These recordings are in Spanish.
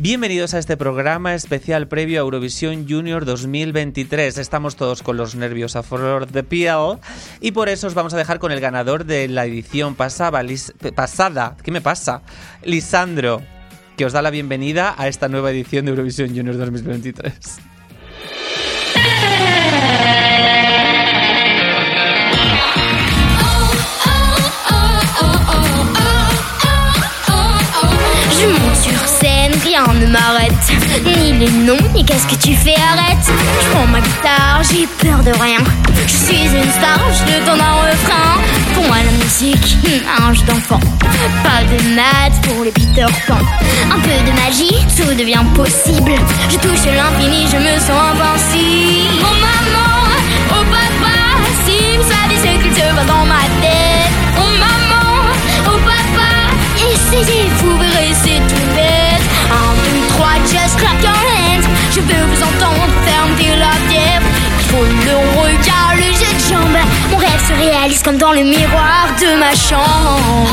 Bienvenidos a este programa especial previo a Eurovisión Junior 2023. Estamos todos con los nervios a flor de piel y por eso os vamos a dejar con el ganador de la edición pasada, pasada. ¿Qué me pasa? Lisandro, que os da la bienvenida a esta nueva edición de Eurovisión Junior 2023. Ne m'arrête. Ni les noms, ni qu'est-ce que tu fais, arrête. Je prends ma guitare, j'ai peur de rien. Je suis une star, je te donne un refrain. Pour moi, la musique, un jeu d'enfant. Pas de maths pour les Peter Pan. Un peu de magie, tout devient possible. Je touche l'infini, je me sens invincible. Oh maman, oh papa, si vous savez ce qu'il se passe dans ma tête. Oh maman, oh papa, essayez, vous verrez, c'est tout bête. 1, 2, 3, just clap your hands. Je veux vous entendre, la tête. Il faut le regard, le jeu de jambes. Mon rêve se réalise comme dans le miroir de ma chambre.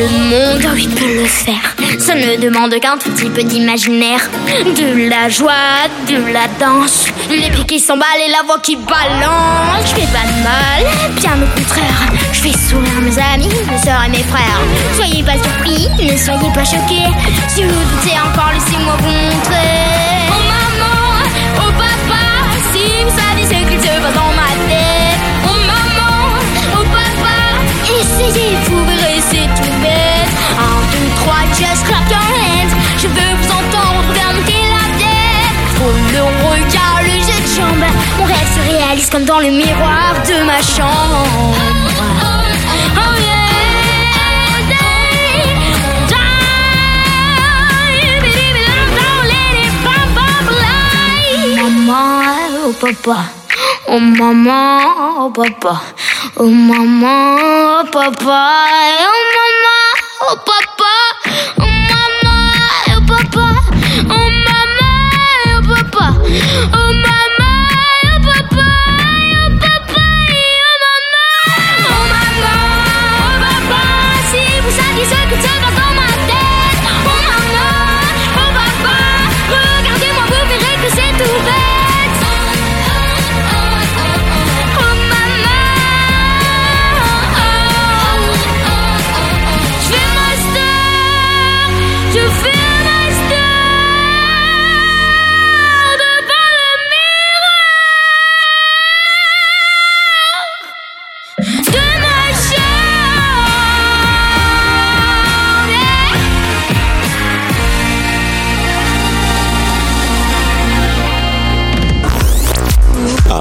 Le monde, oui, peut le faire. Ça ne demande qu'un tout petit peu d'imaginaire. De la joie, de la danse. Les pieds qui s'emballent et la voix qui balance. Je fais pas de mal, bien au contraire. Je fais sourire mes amis, mes soeurs et mes frères. Soyez pas surpris, ne soyez pas choqués. Si vous doutez encore, laissez-moi vous montrer. Oh maman, oh papa, si vous savez ce qu'il se passe dans ma tête. Dans le miroir de ma chambre. Oh oh papa, oh maman, oh papa, oh maman, oh papa, oh maman, oh papa,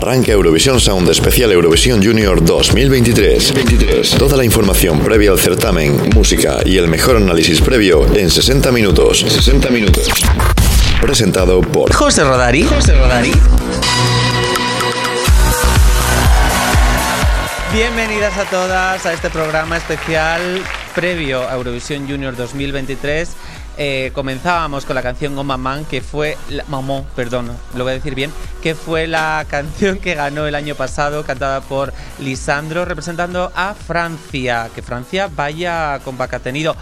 Arranca Eurovisión Sound Especial Eurovisión Junior 2023. Toda la información previa al certamen, música y el mejor análisis previo en 60 minutos. 60 minutos. Presentado por José Rodari. José Rodari. Bienvenidas a todas a este programa especial previo a Eurovisión Junior 2023. Eh, comenzábamos con la canción Oh Maman, que fue la, perdón, lo voy a decir bien, que fue la canción que ganó el año pasado, cantada por Lisandro, representando a Francia. Que Francia vaya con vaca tenido.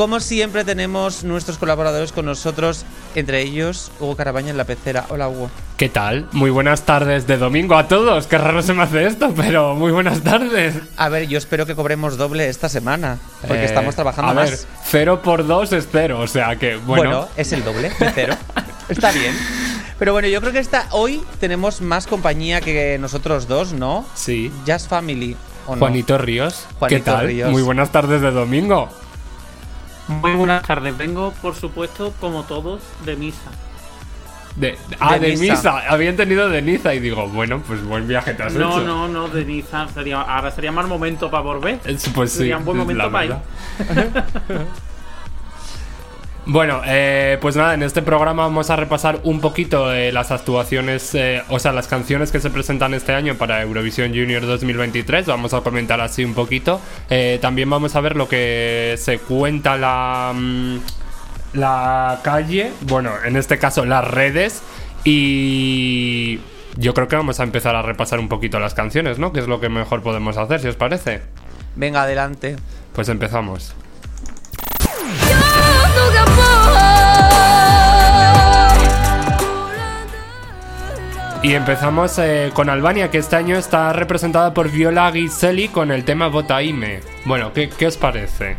Como siempre tenemos nuestros colaboradores con nosotros, entre ellos Hugo Carabaña en la pecera. Hola Hugo. ¿Qué tal? Muy buenas tardes de domingo a todos. Qué raro se me hace esto, pero muy buenas tardes. A ver, yo espero que cobremos doble esta semana, porque Eh, estamos trabajando a más. ver, cero por dos es cero, o sea que Bueno, bueno. es el doble de cero. Está bien. Pero bueno, yo creo que esta, hoy tenemos más compañía que nosotros dos, ¿no? sí. Just Family. ¿o no? Juanito Ríos, Juanito ¿qué tal? Ríos. Muy buenas tardes de domingo. Muy buenas tardes. Vengo, por supuesto, como todos, de misa. De, ah, De de, Misa. misa. Había entendido de Niza y digo, bueno, pues buen viaje te has No, hecho. no, no, de Niza. Sería, ahora sería mal momento para volver. Es- Pues sí. Sería un buen momento para ir. Bueno, eh, pues nada, en este programa vamos a repasar un poquito eh, las actuaciones, eh, o sea, las canciones que se presentan este año para Eurovisión Junior 2023. Vamos a comentar así un poquito. Eh, también vamos a ver lo que se cuenta la, mm, la calle, bueno, en este caso las redes. Y yo creo que vamos a empezar a repasar un poquito las canciones, ¿no? Que es lo que mejor podemos hacer, si os parece. Venga, adelante. Pues empezamos. Y empezamos eh, con Albania, que este año está representada por Viola Giseli con el tema Votaime. Bueno, ¿qué, qué os parece?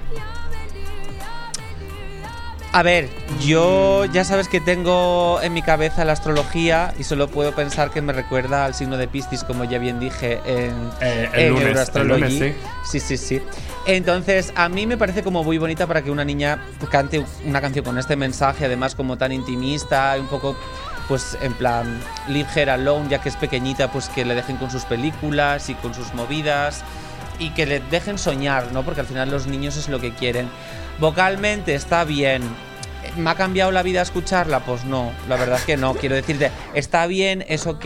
A ver, yo ya sabes que tengo en mi cabeza la astrología y solo puedo pensar que me recuerda al signo de Piscis, como ya bien dije en, Eh, el en lunes, Euroastrology. el lunes, sí, sí, sí. Entonces, a mí me parece como muy bonita para que una niña cante una canción con este mensaje, además como tan intimista, y un poco pues en plan Leave Her Alone, ya que es pequeñita, pues que le dejen con sus películas y con sus movidas y que le dejen soñar, ¿no? Porque al final los niños es lo que quieren. Vocalmente está bien. ¿Me ha cambiado la vida escucharla? Pues no, la verdad es que no. Quiero decirte, está bien, es ok,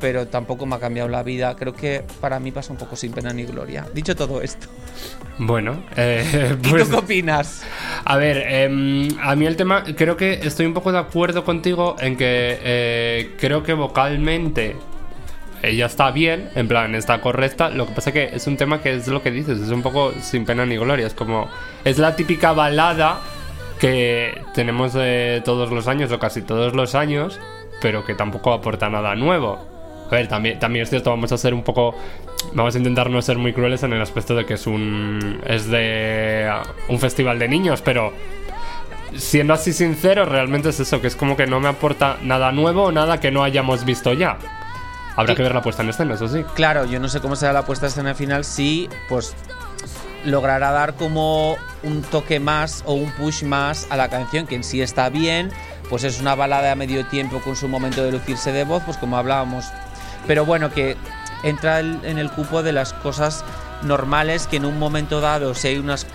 pero tampoco me ha cambiado la vida. Creo que para mí pasa un poco sin pena ni gloria. Dicho todo esto, Bueno, eh, ¿y pues, tú qué opinas? a ver, em, a mí el tema, creo que estoy un poco de acuerdo contigo en que eh, creo que vocalmente ella está bien, en plan, está correcta. Lo que pasa que es un tema que es lo que dices, es un poco sin pena ni gloria. Es como, es la típica balada que tenemos eh, todos los años o casi todos los años, pero que tampoco aporta nada nuevo. A ver, también, también es cierto, vamos a ser un poco. Vamos a intentar no ser muy crueles en el aspecto de que es un. Es de. Un festival de niños, pero. Siendo así sincero, realmente es eso, que es como que no me aporta nada nuevo o nada que no hayamos visto ya. Habrá Sí. que ver la puesta en escena, eso sí. Claro, yo no sé cómo será la puesta a escena final, si pues logrará dar como un toque más o un push más a la canción, que en sí está bien, pues es una balada a medio tiempo con su momento de lucirse de voz, pues como hablábamos. Pero bueno, que entra en el cupo de las cosas normales que en un momento dado, si hay unas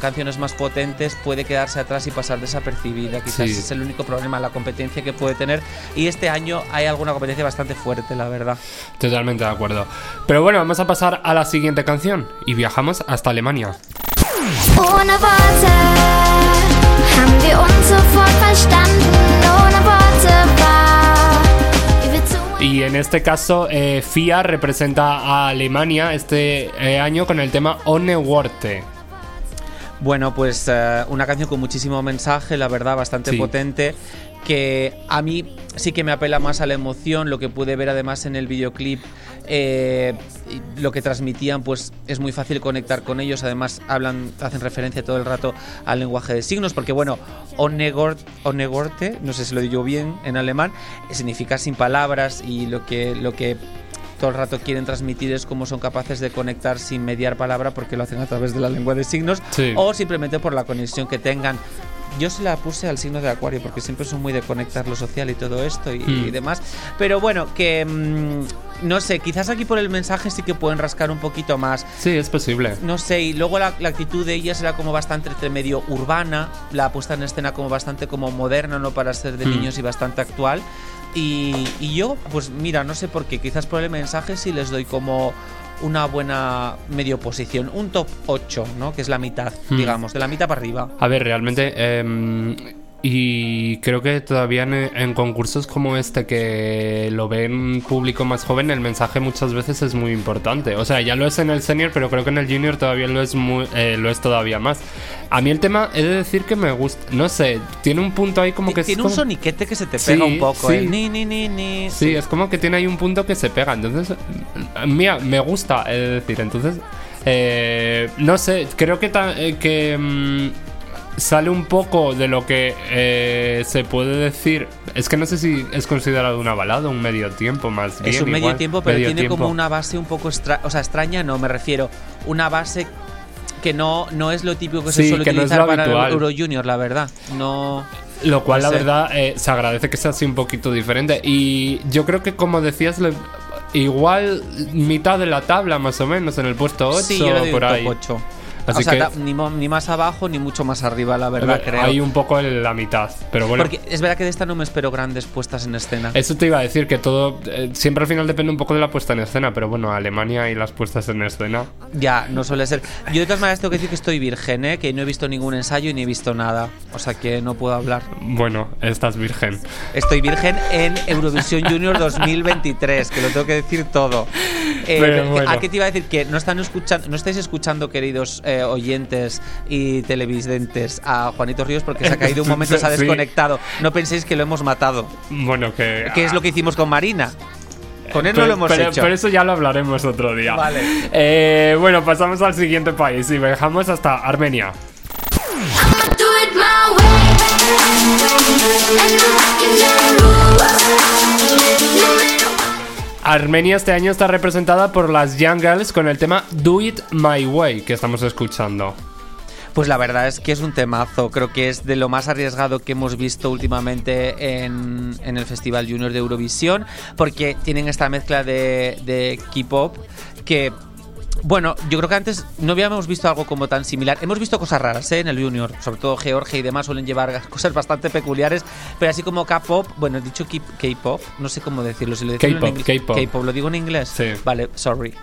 canciones más potentes, puede quedarse atrás y pasar desapercibida. Quizás Sí. es el único problema, la competencia que puede tener. Y este año hay alguna competencia bastante fuerte, la verdad. Totalmente de acuerdo. Pero bueno, vamos a pasar a la siguiente canción y viajamos hasta Alemania. Ohne Worte haben wir uns sofort verstanden. Y en este caso, eh, FIA representa a Alemania este eh, año con el tema One Worte. Bueno, pues eh, una canción con muchísimo mensaje, la verdad, bastante Sí. potente, que a mí sí que me apela más a la emoción, lo que pude ver además en el videoclip, eh, lo que transmitían, pues es muy fácil conectar con ellos, además hablan, hacen referencia todo el rato al lenguaje de signos, porque bueno, onegort, onegorte, no sé si lo digo bien en alemán, significa sin palabras y lo que, lo que todo el rato quieren transmitir es cómo son capaces de conectar sin mediar palabra porque lo hacen a través de la lengua de signos Sí. o simplemente por la conexión que tengan. Yo se la puse al signo de Acuario porque siempre son muy de conectar lo social y todo esto y, Hmm. y demás. Pero bueno, que mm, no sé, quizás aquí por el mensaje sí que pueden rascar un poquito más. Sí, es posible. No sé, y luego la, la actitud de ellas era como bastante entre medio urbana, la puesta en escena como bastante como moderna, no para ser de Hmm. niños y bastante actual. Y, y yo, pues mira, no sé por qué, quizás por el mensaje sí les doy como una buena medio posición, un top 8, ¿no? Que es la mitad, Hmm. digamos, de la mitad para arriba. A ver, realmente. em, y creo que todavía en, en concursos como este que lo ve un público más joven, el mensaje muchas veces es muy importante. O sea, ya lo es en el senior, pero creo que en el junior todavía lo es muy, eh, lo es todavía más. A mí el tema he de decir que me gusta, no sé, tiene un punto ahí como que es Tiene un como- soniquete que se te Sí, pega un poco, sí. ¿eh? Ni, ni, ni, ni. Sí, es como que tiene ahí un punto que se pega. Entonces, mira, me gusta, de decir. Entonces, eh, no sé, creo que, ta- eh, que mm, sale un poco de lo que eh, se puede decir. Es que no sé si es considerado una balada, un medio tiempo más bien. Es un medio igual, tiempo, pero medio tiene tiempo. como una base un poco extra, o sea, extraña, no me refiero, una base que no, no es lo típico que se suele que es utilizar para el habitual. Euro Junior, la verdad. No. Lo cual, No la verdad, eh, se agradece que sea así un poquito diferente. Y yo creo que, como decías, le- igual mitad de la tabla, más o menos, en el puesto 8 sí, yo le doy por ahí. top 8. Así o sea, que- ni, más abajo ni mucho más arriba, la verdad, creo. Hay un poco en la mitad. Pero bueno. Porque es verdad que de esta no me espero grandes puestas en escena. Eso te iba a decir que todo eh, siempre al final depende un poco de la puesta en escena, pero bueno, Alemania y las puestas en escena. Ya, no suele ser. Yo de todas maneras tengo que decir que estoy virgen, ¿eh? que no he visto ningún ensayo y ni he visto nada. O sea que no puedo hablar. Bueno, estás virgen. Estoy virgen en Eurovisión Junior 2023, que lo tengo que decir todo. Eh, bueno. ¿A qué te iba a decir? Que no están escuchando, no estáis escuchando, queridos eh, oyentes y televidentes, a Juanito Ríos porque se ha caído un momento, se ha Sí. desconectado. No penséis que lo hemos matado. Bueno, que. ¿Qué es lo que hicimos con Marina? Con él no lo hemos pero, hecho. pero eso ya lo hablaremos otro día. Vale. Eh, bueno, pasamos al siguiente país y viajamos hasta Armenia. Armenia este año está representada por las Young Girls con el tema Do It My Way que estamos escuchando. Pues la verdad es que es un temazo. Creo que es de lo más arriesgado que hemos visto últimamente en, el Festival Junior de Eurovisión, porque tienen esta mezcla de K-pop que. Bueno, yo creo que antes no habíamos visto algo como tan similar. Hemos visto cosas raras ¿eh? en el Junior, sobre todo Georgia y demás suelen llevar cosas bastante peculiares, pero así como K-pop, bueno, he dicho K-pop, no sé cómo decirlo. Si lo K-pop, inglés- K-pop. ¿lo digo en inglés? Sí. Vale, sorry.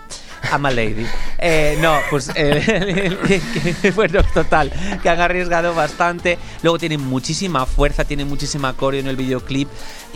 I'm a lady. Eh, no, pues eh, bueno, total, que han arriesgado bastante. Luego tienen muchísima fuerza, tienen muchísima coreo en el videoclip.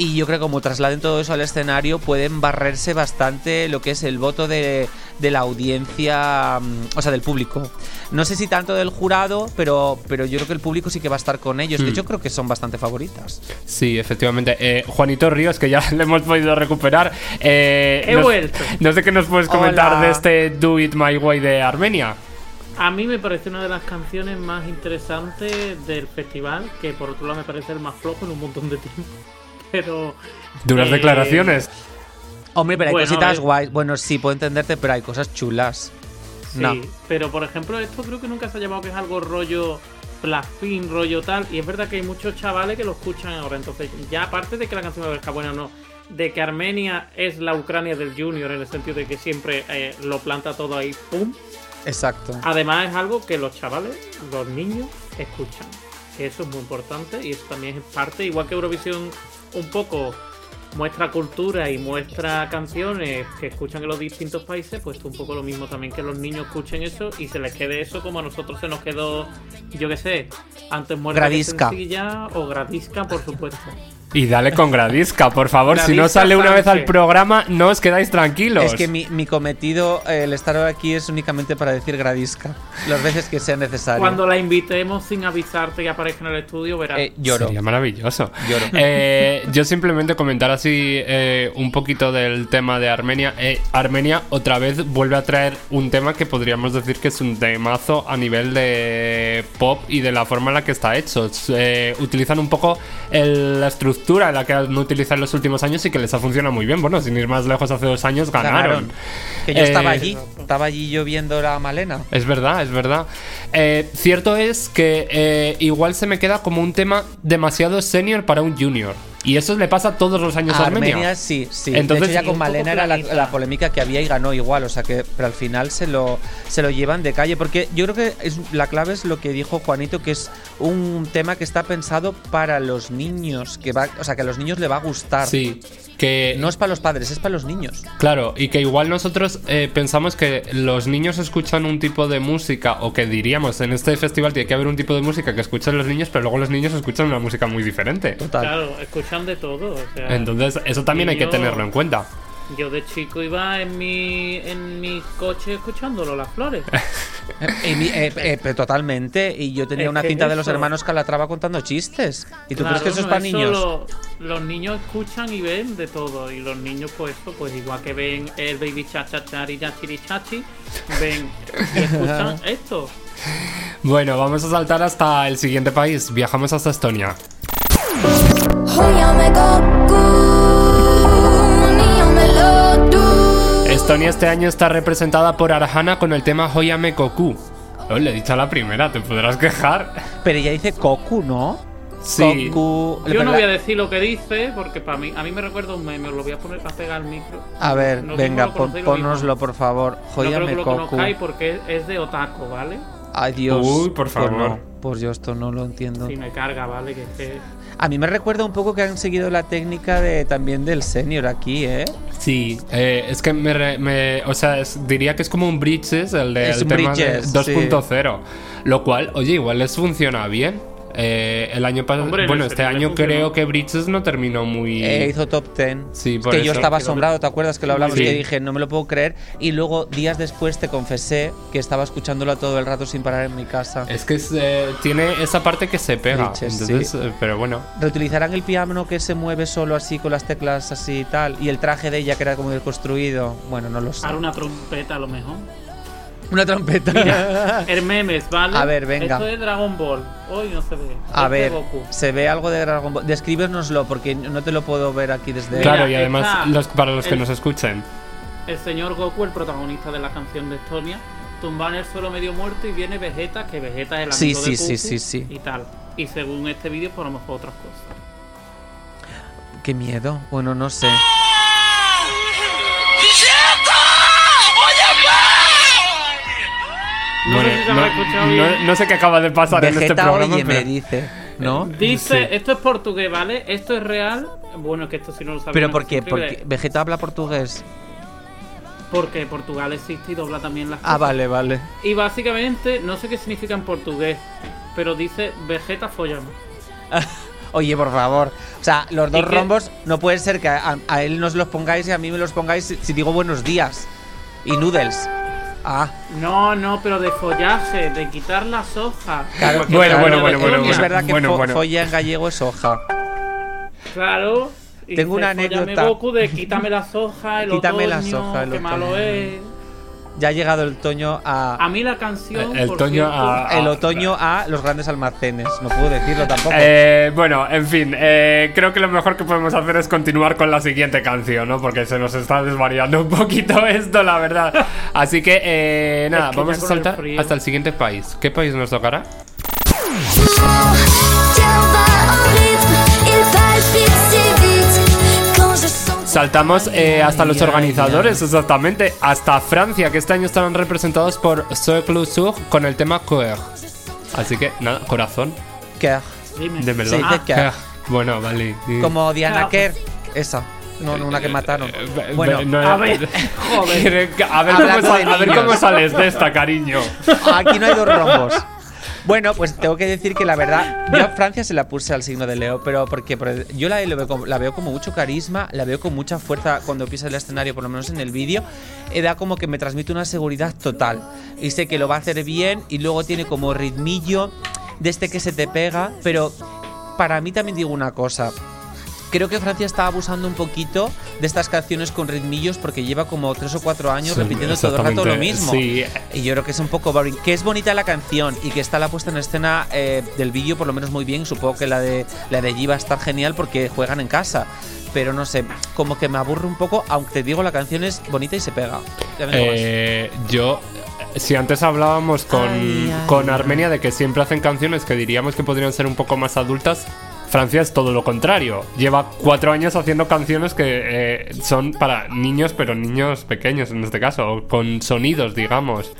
Y yo creo que como trasladen todo eso al escenario, pueden barrerse bastante lo que es el voto de, de la audiencia, mm, o sea, del público. No sé si tanto del jurado, pero, pero yo creo que el público sí que va a estar con ellos. De Hmm. hecho, creo que son bastante favoritas. Sí, efectivamente. Eh, Juanito Ríos, que ya le hemos podido recuperar. eh, He nos- vuelto. No sé qué nos puedes comentar Hola. de este Do It My Way de Armenia. A mí me parece una de las canciones más interesantes del festival, que por otro lado me parece el más flojo en un montón de tiempo. Pero. Duras eh, declaraciones. Hombre, pero hay Bueno, cositas guays. Bueno, sí, puedo entenderte, pero hay cosas chulas. Sí, No. pero por ejemplo, esto creo que nunca se ha llamado que es algo rollo Blackpink, rollo tal. Y es verdad que hay muchos chavales que lo escuchan ahora. Entonces, ya aparte de que la canción está buena o no, de que Armenia es la Ucrania del Junior, en el sentido de que siempre eh, lo planta todo ahí, ¡pum! Exacto. Además, es algo que los chavales, los niños, escuchan. Eso es muy importante y eso también es parte, igual que Eurovisión, un poco muestra cultura y muestra canciones que escuchan en los distintos países, pues un poco lo mismo también que los niños escuchen eso y se les quede eso como a nosotros se nos quedó, yo qué sé, antes muerta que sencilla o gradisca, por supuesto. Y dale con Gradisca, por favor. si no sale una vez al programa, no os quedáis tranquilos. Es que mi, mi cometido, eh, el estar aquí, es únicamente para decir gradisca. Las veces que sea necesario. Cuando la invitemos sin avisarte y aparezca en el estudio, verás. Eh, lloro. Sería maravilloso. Lloro. Eh, yo simplemente comentar así eh, un poquito del tema de Armenia. Eh, Armenia otra vez vuelve a traer un tema que podríamos decir que es un temazo a nivel de pop y de la forma en la que está hecho. Eh, utilizan un poco el- la estructura la que han utilizado en los últimos años y que les ha funcionado muy bien. Bueno, sin ir más lejos, hace dos años ganaron. Ganaron. Que yo Eh, estaba allí. Estaba allí yo viendo la malena. Es verdad, es verdad. Eh, cierto es que eh, igual se me queda como un tema demasiado senior para un junior. Y eso le pasa todos los años a Armenia. Armenia sí, sí. Entonces- de hecho, ya con Malena era la, la polémica que había y ganó igual. O sea que, pero al final se lo, se lo llevan de calle. Porque yo creo que es, la clave es lo que dijo Juanito, que es un tema que está pensado para los niños. Que va, o sea, que a los niños le va a gustar. Sí, que No es para los padres, es para los niños. Claro, y que igual nosotros eh, pensamos que los niños escuchan un tipo de música, o que diríamos en este festival tiene que haber un tipo de música que escuchan los niños, pero luego los niños escuchan una música muy diferente. Total. Claro, escuchan de todo. O sea, Entonces, eso también hay que yo- tenerlo en cuenta. Yo de chico iba en mi en mi coche escuchándolo, las flores. Y mi- eh, eh, totalmente. Y yo tenía Es una que cinta es de los eso. hermanos Calatrava contando chistes. ¿Y tú crees Claro, que eso es no, para niños? lo- los niños escuchan y ven de todo. Y los niños, pues, eso, pues igual que ven el baby cha cha chari chachiri chachi, ven y escuchan esto. Bueno, vamos a saltar hasta el siguiente país. Viajamos hasta Estonia. Hoyame. Estonia este año está representada por Arjana con el tema Hoyame Koku. Oh, le he dicho a la primera, te podrás quejar. Pero ella dice Koku, ¿no? Sí. Koku. Yo no voy a decir lo que dice, porque para mí, a mí me recuerda un meme, os lo voy a poner a pegar al micro. A ver, No venga, cómo lo pon- conocéis lo mismo. pónnoslo por favor. No que lo Koku. conozcáis porque es, es de otaco, ¿vale? Ay, Dios. Uy, por Pues favor. no, Pues yo esto no lo entiendo. Si me carga, ¿vale? Que, que A mí me recuerda un poco que han seguido la técnica de también del senior aquí, ¿eh? Sí, eh, es que me, me- o sea, es- diría que es como un Bridges, el de el tema Bridges, de 2.0, lo cual, oye, igual les funciona bien. Eh, el año pasado, bueno, el este año creo que Bridges no terminó muy. Eh, hizo top 10. Sí, Es que yo eso. estaba asombrado, ¿te acuerdas que lo hablamos? Sí. Que dije, no me lo puedo creer. Y luego, días después, te confesé que estaba escuchándolo todo el rato sin parar en mi casa. Es que es, eh, tiene esa parte que se pega. Bridges, entonces, sí. eh, pero bueno. Reutilizarán el piano que se mueve solo así con las teclas así y tal. Y el traje de ella que era como construido. Bueno, no lo sé. Ahora una trompeta a lo mejor. Una trompeta. El memes, ¿vale? A ver, venga. Esto es Dragon Ball. Hoy no se ve. A Este ver, Goku. se ve algo de Dragon Ball. Descríbenoslo porque no te lo puedo ver aquí desde. Mira, claro, y además, los, para los que nos escuchen. El señor Goku, el protagonista de la canción de Estonia, tumba en el suelo medio muerto y viene Vegeta, que Vegeta es el Sí, amigo sí, de sí, Goku sí, sí. y tal. Y según este vídeo, pues a lo mejor otras cosas. Qué miedo. Bueno, no sé. No Bueno, sé si se habrá escuchado no- bien. no sé qué acaba de pasar en este Vegeta programa. oye, me pero- dice. ¿No? Dice, Sí. esto es portugués, ¿vale? Esto es real. Bueno, es que esto sí no lo sabía. ¿Pero por qué? Porque Vegeta habla portugués. Porque Portugal existe y dobla también las Ah, cosas. vale, vale. Y básicamente, no sé qué significa en portugués, pero dice Vegeta follamos. Oye, por favor. O sea, los dos rombos no puede ser que a, a él nos los pongáis y a mí me los pongáis si, si digo buenos días. Y noodles. Ah, No, no, pero de follaje, de quitar las hojas. claro. Bueno, claro, bueno, bueno, bueno. Es verdad que Bueno, fo- bueno. folla en gallego es hoja. Claro. y Tengo una "Fóllame, anécdota. Goku de quítame las hojas, el Quítame las hojas, el qué malo otoño". es. Ya ha llegado el otoño a. A mí la canción. El otoño a- el otoño a los grandes almacenes. No puedo decirlo tampoco. Eh, bueno, en fin, eh, creo que lo mejor que podemos hacer es continuar con la siguiente canción, ¿no? Porque se nos está desvariando un poquito esto, la verdad. Así que, eh, nada, que vamos a el saltar hasta el siguiente país. ¿Qué país nos tocará? Saltamos eh, hasta los organizadores, exactamente, hasta Francia, que este año estarán representados por Socle Sur con el tema Coeur. Así que, nada, corazón. Dime. de verdad. Ah, Bueno, vale. sí. Como Diana. Kerr. Esa. No, no, una que mataron. Eh, Bueno, no, A ver, joder. a ver, cómo, sal- a ver cómo sales de esta, cariño. Aquí no hay dos rombos. Bueno, pues tengo que decir que la verdad, yo a Francia se la puse al signo de Leo, pero porque por- yo la, la veo como, mucho carisma, la veo con mucha fuerza cuando pisa el escenario, por lo menos en el vídeo, eh, da como que me transmite una seguridad total. Y sé que lo va a hacer bien y luego tiene como ritmillo de este que se te pega, pero para mí también digo una cosa. Creo que Francia está abusando un poquito de estas canciones con ritmillos porque lleva como tres o cuatro años Sí, repitiendo todo el rato lo mismo. sí. Y yo creo que es un poco boring. Que es bonita la canción y que está la puesta en escena eh, del vídeo por lo menos muy bien. Supongo que la de la de allí va a estar genial porque juegan en casa. Pero no sé, como que me aburre un poco, aunque te digo la canción es bonita y se pega. Eh, yo, si antes hablábamos con, Ay, ay, con. Armenia de que siempre hacen canciones que diríamos que podrían ser un poco más adultas, Francia es todo lo contrario. Lleva cuatro años haciendo canciones que eh, son para niños, pero niños pequeños en este caso, con sonidos, digamos.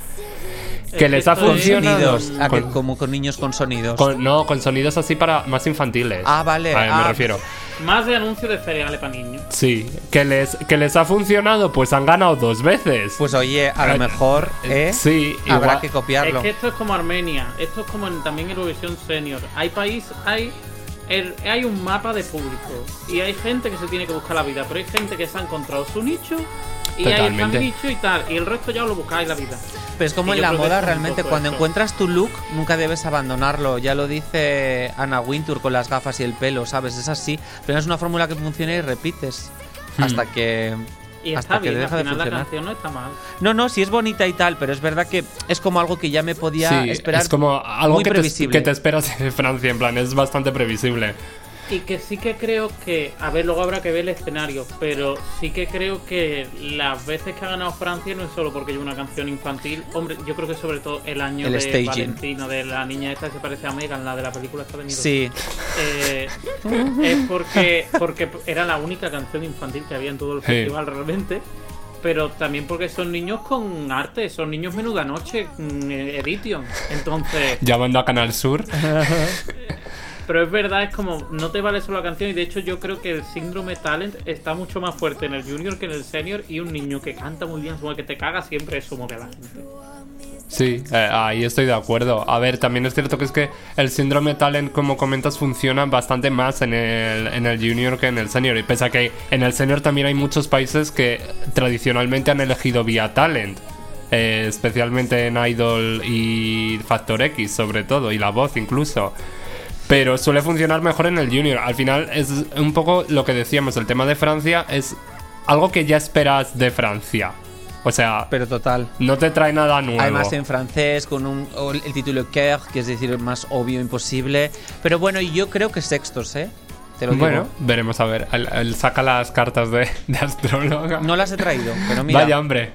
Que les ha es- funcionado. Sonidos, a que Con- como con niños con sonidos. Con- no, con sonidos así para más infantiles. Ah, vale, A ver, ah. me refiero. Más de anuncio de cereales para niños. Sí, que les, que les ha funcionado, pues han ganado dos veces. Pues oye, a lo Eh, mejor ¿eh? sí, habrá igual- que Es copiarlo. que esto es como Armenia, esto es como en, también Eurovisión Senior. Hay país, hay el- hay un mapa de público y hay gente que se tiene que buscar la vida, pero hay gente que se ha encontrado su nicho y hay Totalmente. el nicho y tal, y el resto ya os lo buscáis la vida. Pero es como Y en la moda, realmente, cuando eso. encuentras tu look, nunca debes abandonarlo. Ya lo dice Anna Wintour con las gafas y el pelo, ¿sabes? Es así. Pero es una fórmula que funciona y repites. Hmm. Hasta que. Y hasta está que bien, al deja de final la funcionar. canción no está mal. No, no, sí es bonita y tal, pero es verdad que es como algo que ya me podía Sí, esperar. es como algo muy que te, que te esperas de Francia, en plan, es bastante previsible. Y que sí que creo que, a ver, luego habrá que ver el escenario, pero sí que creo que las veces que ha ganado Francia no es solo porque lleva una canción infantil. Hombre, yo creo que sobre todo el año El de staging. Valentina, de la niña esta que se parece a Megan, la de la película esta de Miro. Sí, Eh, es porque, porque era la única canción infantil que había en todo el Sí. festival realmente. Pero también porque son niños con arte, son niños menuda noche, mm, edition. Entonces, Llamando a Canal Sur. pero es verdad, es como, no te vale solo la canción. Y de hecho, yo creo que el síndrome talent está mucho más fuerte en el junior que en el senior. Y un niño que canta muy bien, como que te caga siempre, eso mueve a la gente. Sí, eh, ahí estoy de acuerdo. A ver, también es cierto que es que el síndrome talent, como comentas, funciona bastante más en el, en el junior que en el senior. Y pese a que en el senior también hay muchos países que tradicionalmente han elegido vía talent. eh, especialmente en Idol y Factor X, sobre todo, y la voz incluso. Pero suele funcionar mejor en el junior. Al final es un poco lo que decíamos, el tema de Francia es algo que ya esperas de Francia. O sea, Pero total. no te trae nada nuevo. Además en francés, con un, el título Coeur, que es decir, más obvio imposible. Pero bueno, yo creo que sextos, ¿eh? Te lo digo. Bueno, veremos a ver. Él, él saca las cartas de, de astróloga. No las he traído, pero mira. Vaya hombre.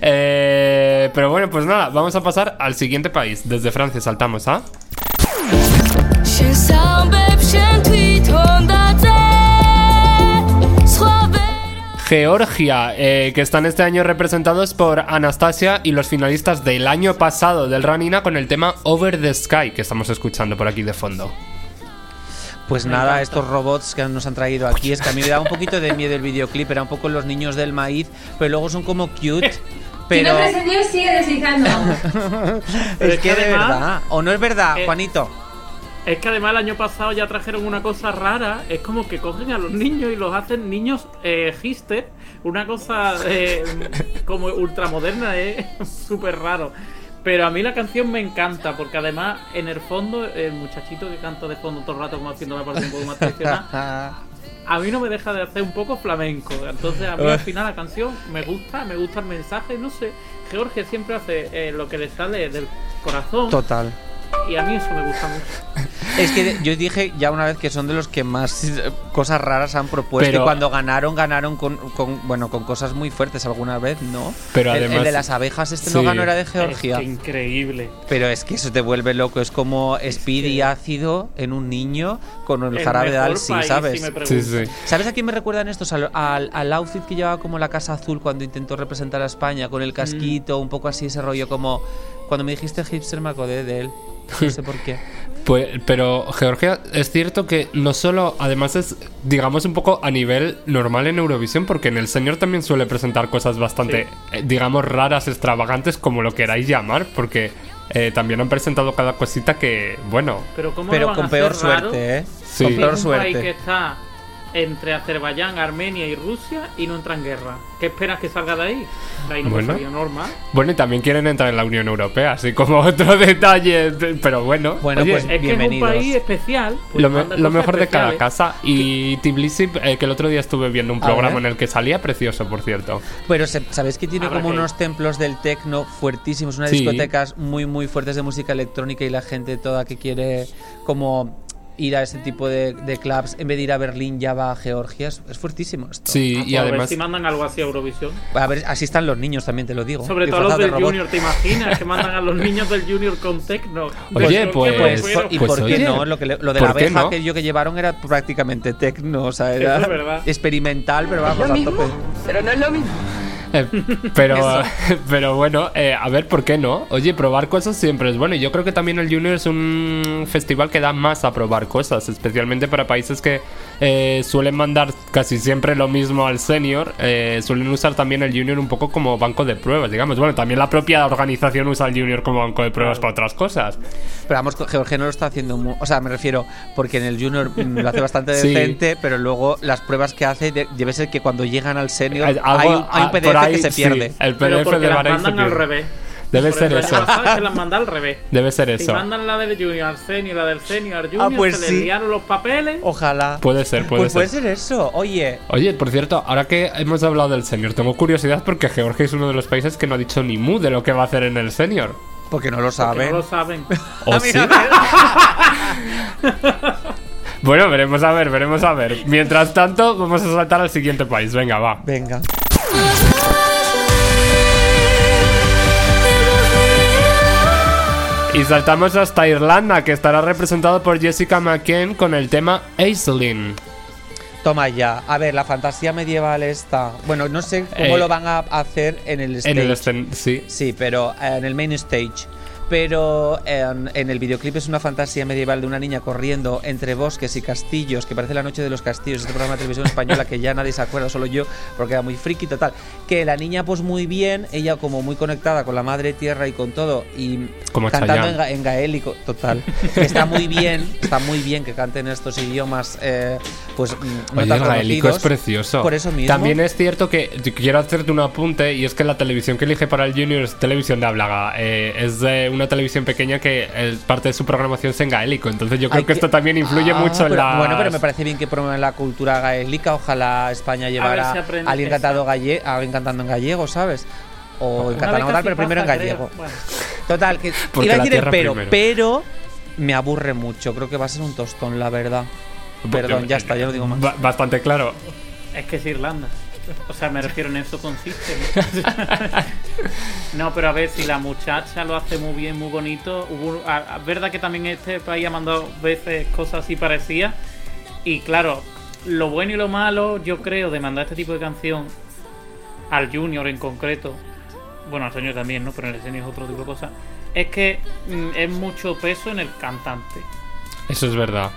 Eh, pero bueno, pues nada, vamos a pasar al siguiente país. Desde Francia saltamos a 先 Georgia, eh, que están este año representados por Anastasia y los finalistas del año pasado del Ranina con el tema Over the Sky, que estamos escuchando por aquí de fondo. Pues nada, estos robots que nos han traído aquí, es que a mí me da un poquito de miedo el videoclip, era un poco los niños del maíz, pero luego son como cute. Si Pero no en Dios, sigue deslizando. Es que de verdad, o no es verdad, eh, Juanito. Es que además el año pasado ya trajeron una cosa rara. Es como que cogen a los niños y los hacen niños eh, hister. Una cosa eh, como ultramoderna, es súper raro. Pero a mí la canción me encanta porque además en el fondo el muchachito que canta de fondo todo el rato como haciendo la parte un poco más tradicional, a mí no me deja de hacer un poco flamenco. Entonces a mí al final la canción me gusta, me gusta el mensaje, no sé. George siempre hace eh, lo que le sale del corazón Total. Y a mí eso me gusta mucho. Es que yo dije ya una vez que son de los que más cosas raras han propuesto Pero- y cuando ganaron, ganaron con, con- bueno, con cosas muy fuertes alguna vez, ¿no? Pero El- de las abejas, este Sí. no ganó, era de Georgia. Es que increíble. Pero es que eso te vuelve loco, es como speed y ácido en un niño con el El jarabe de Alsi, ¿sabes? si Sí, sí. ¿Sabes a quién me recuerdan estos? Al, al, al outfit que llevaba como la Casa Azul cuando intentó representar a España, con el casquito, un poco así ese rollo como... Cuando me dijiste hipster me acordé de él. No sé por qué. Pues, pero Georgia es cierto que no solo, además es, digamos, un poco a nivel normal en Eurovisión, porque en el Señor también suele presentar cosas bastante, eh, digamos, raras, extravagantes, como lo queráis llamar, porque eh, también han presentado cada cosita que, bueno, Pero, ¿cómo lo Pero van con a hacer peor raro suerte, ¿eh? Sí. Con peor país que suerte. está entre Azerbaiyán, Armenia y Rusia y no entra en guerra. ¿Qué esperas que salga de ahí? De ahí no Bueno. normal. bueno, y también quieren entrar en la Unión Europea, así como otro detalle, de- pero bueno. Bueno, Oye, pues Es que es un país especial. pues lo, me- mejor de cada casa. Y Tbilisi, eh, que el otro día estuve viendo un programa en el que salía precioso, por cierto. Pero sabéis que tiene como unos templos del techno fuertísimos, unas Sí. discotecas muy muy fuertes de música electrónica y la gente toda que quiere como ir a ese tipo de, de clubs en vez de ir a Berlín ya va a Georgia. Es, es fuertísimo esto. Sí, Ah, y pues a ver además... si mandan algo así a Eurovisión. A ver, así están los niños también, te lo digo. Sobre todo los de del robot. Junior, ¿te imaginas? Que mandan a los niños del Junior con Tecno. Oye, pues- qué Pues, prefiero. ¿Y Pues por qué oye, no? Lo, que le- lo de la ¿por qué abeja no? que yo que llevaron era prácticamente techno, o sea, era es experimental, pero vamos a tope. Eh, pero, pero bueno, eh, a ver, ¿por qué no? Oye, probar cosas siempre es bueno. Y yo creo que también el Junior es un festival que da más a probar cosas, especialmente para países que eh, suelen mandar casi siempre lo mismo al Senior. eh, suelen usar también el Junior un poco como banco de pruebas, digamos. Bueno, también la propia organización usa el Junior como banco de pruebas para otras cosas. Pero vamos, Georgia no lo está haciendo mu- O sea, me refiero, porque en el Junior mm, lo hace bastante Sí. decente, pero luego las pruebas que hace de- debe ser que cuando llegan al Senior Hay algo- hay, un, hay un PDF ahí, que se sí, pierde. el Pero PDF de las se mandan al revés. Debe Por ser el eso. que las manda al revés. Debe ser Si eso. mandan la del Junior al Senior la del Senior al Junior, Ah, pues se sí. les liaron los papeles. Ojalá. Puede ser, puede pues ser. puede ser eso. Oye, Oye, por cierto, ahora que hemos hablado del senior, tengo curiosidad porque Georgia es uno de los países que no ha dicho ni mu de lo que va a hacer en el senior. porque no lo saben. no lo saben. ¿O Ah, sí? Bueno, veremos a ver, veremos a ver. Mientras tanto, vamos a saltar al siguiente país. Venga, va. Venga. Y saltamos hasta Irlanda, que estará representado por Jessica McKen con el tema Aislinn. Toma ya. A ver, la fantasía medieval está. Bueno, no sé cómo Eh, lo van a hacer en el stage. En el sí. Sí, pero eh, en el main stage. Pero en, en el videoclip es una fantasía medieval de una niña corriendo entre bosques y castillos, que parece la noche de los castillos, este programa de televisión española que ya nadie se acuerda, solo yo, porque era muy friki total. Que la niña pues muy bien, ella como muy conectada con la madre tierra y con todo, y Como cantando en, en gaélico, total. Está muy bien, está muy bien que canten estos idiomas, eh, pues mm, no Oye, tan el gaélico es precioso. Por eso mismo. También es cierto que quiero hacerte un apunte y es que la televisión que elige para el Junior es televisión de habla. eh, es de una televisión pequeña que eh, parte de su programación es en gaélico. Entonces yo creo que, esto también influye Ah, mucho en la. Bueno, pero me parece bien que promuevan la cultura gaélica. Ojalá España llevara a alguien, cantado galle a alguien cantando en gallego, ¿sabes? O en Una catalán pero primero en gallego. Bueno. Total, que Porque iba a la decir el pero, primero. pero me aburre mucho. Creo que va a ser un tostón, la verdad. Perdón, ya está, ya no digo más. Ba- Bastante claro. Es que es Irlanda. O sea, me refiero en eso consiste. no, pero a ver, si la muchacha lo hace muy bien, muy bonito. Hubo, a- a- verdad que también este país ha mandado veces cosas así parecidas. Y claro, lo bueno y lo malo, yo creo, de mandar este tipo de canción al Junior en concreto, bueno, al señor también, ¿no? Pero en el senior es otro tipo de cosas, es que mm, es mucho peso en el cantante. Eso es verdad.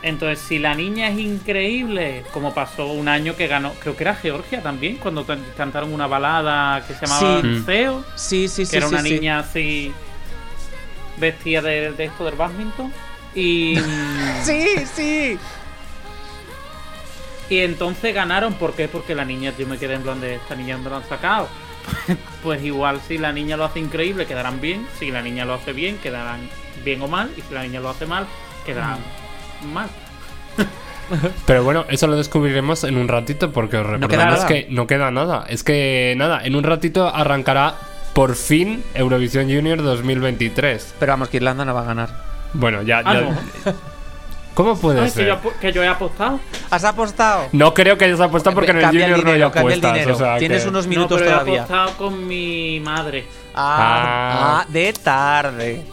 Entonces, si la niña es increíble, como pasó un año que ganó, creo que era Georgia también, cuando can- cantaron una balada que se llamaba Sí. Feo, Sí, sí, sí. que era sí, una niña así vestida de, de esto del badminton. Y, Sí, sí. y entonces ganaron, ¿por qué? Porque la niña, yo me quedé en plan de esta niña no lo han sacado. Pues igual si la niña lo hace increíble, quedarán bien. Si la niña lo hace bien, quedarán bien o mal. Y si la niña lo hace mal, quedarán Mm. Mal. Pero bueno, eso lo descubriremos en un ratito porque os recordamos nada. que no queda nada. Es que nada, en un ratito arrancará por fin Eurovisión Junior 2023. Pero vamos, que Irlanda no va a ganar. Bueno, ya. Ah, ya- no. ¿Cómo puede Ay, que, ser? yo, que yo he apostado. ¿Has apostado? No creo que hayas apostado porque en el Junior no hay dinero, cambia el apuestas. dinero. o sea Tienes que- unos No, minutos pero he apostado con mi madre. Ah, Ah. ah, de tarde.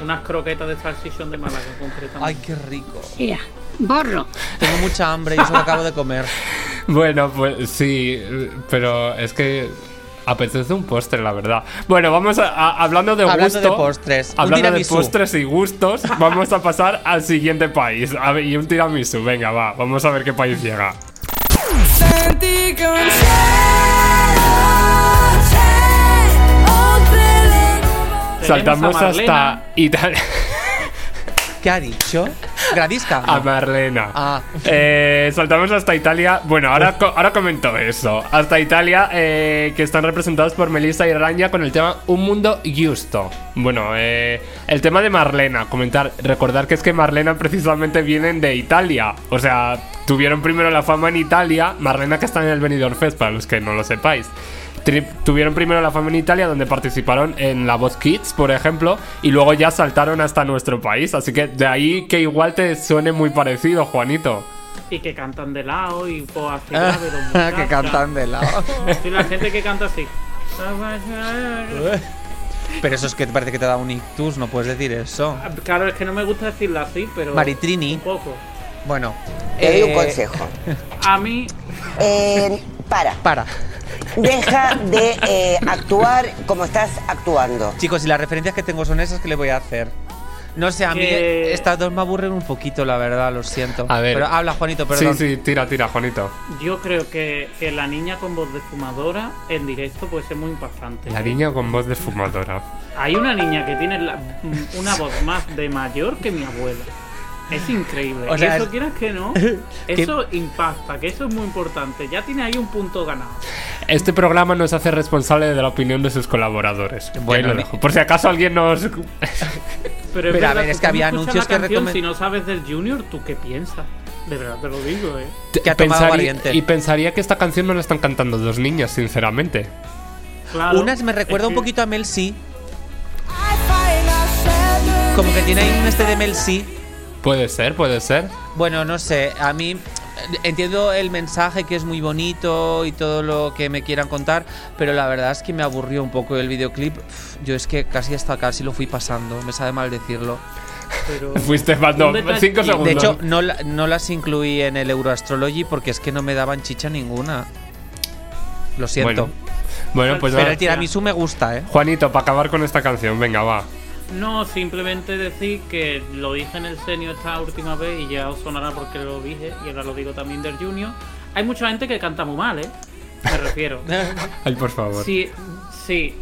Unas croquetas de salchichón de Málaga, concretamente. Ay, qué rico. Mira, borro. Tengo mucha hambre y eso que acabo de comer. Bueno, pues sí, pero es que apetece un postre, la verdad. Bueno, vamos a, a- hablando de Hablando gusto. de postres, un Hablando de postres y gustos, vamos a pasar al siguiente país. A ver, y un tiramisú, venga, va, vamos a ver qué país llega. Saltamos hasta Italia. ¿Qué ha dicho? Gradisca. A Marlena. Ah. Eh, saltamos hasta Italia. Bueno, ahora, co- ahora comento eso. Hasta Italia, eh, que están representados por Melissa y Rania con el tema Un Mundo Justo. Bueno, eh, el tema de Marlena. Comentar, recordar que es que Marlena precisamente vienen de Italia. O sea, tuvieron primero la fama en Italia. Marlena que está en el Benidorm Fest, para los que no lo sepáis. Tuvieron primero la fama en Italia, donde participaron en La Voz Kids, por ejemplo, y luego ya saltaron hasta nuestro país. Así que de ahí que igual te suene muy parecido, Juanito. Y que cantan de lado y pues así Ah, grave, los que cantan de lado. Sí, la gente que canta así. Pero eso es que te parece que te da un ictus, no puedes decir eso. Claro, es que no me gusta decirlo así, pero. Maritrini. Un poco. Bueno. Te doy un eh, consejo. A mí, Eh, para, Para. deja de eh, actuar como estás actuando. Chicos, y las referencias que tengo son esas que le voy a hacer. No sé, a mí Que- estas dos me aburren un poquito, la verdad, lo siento. A ver. Pero habla, Juanito, perdón. Sí, sí, tira, tira, Juanito. yo creo que, que la niña con voz de fumadora en directo puede ser muy impactante. La niña con voz de fumadora. Hay una niña que tiene la- una voz más de mayor que mi abuela. Es increíble. O sea, y eso es- quieras que no, eso impacta, que eso es muy importante. Ya tiene ahí un punto ganado. Este programa no se hace responsable de la opinión de sus colaboradores. Bueno, lo dejo. por si acaso alguien nos. Pero, es Pero, a ver, es que había anuncios que la canción, recomen- Si no sabes del Junior, ¿tú qué piensas? De verdad te lo digo, eh. Que ha Pensaría- y pensaría que esta canción no la están cantando dos niñas, sinceramente. Claro, Unas me recuerda un que- poquito a Mel C. Como que tiene ahí un este de Mel C. Puede ser, puede ser. Bueno, no sé, a mí entiendo el mensaje que es muy bonito y todo lo que me quieran contar, pero la verdad es que me aburrió un poco el videoclip. Yo es que casi hasta casi lo fui pasando, me sabe mal decirlo. pero- Fuiste detalle- cinco segundos. De hecho, no, la- no las incluí en el Euroastrology porque es que no me daban chicha ninguna. Lo siento. Bueno, bueno, pues pero el tiramisú me gusta, ¿eh? Juanito, para acabar con esta canción, venga, va. No, simplemente decir que lo dije en el senio esta última vez y ya os sonará porque lo dije y ahora lo digo también del Junior. Hay mucha gente que canta muy mal, ¿eh? Me refiero. Ay, por favor. Sí, sí.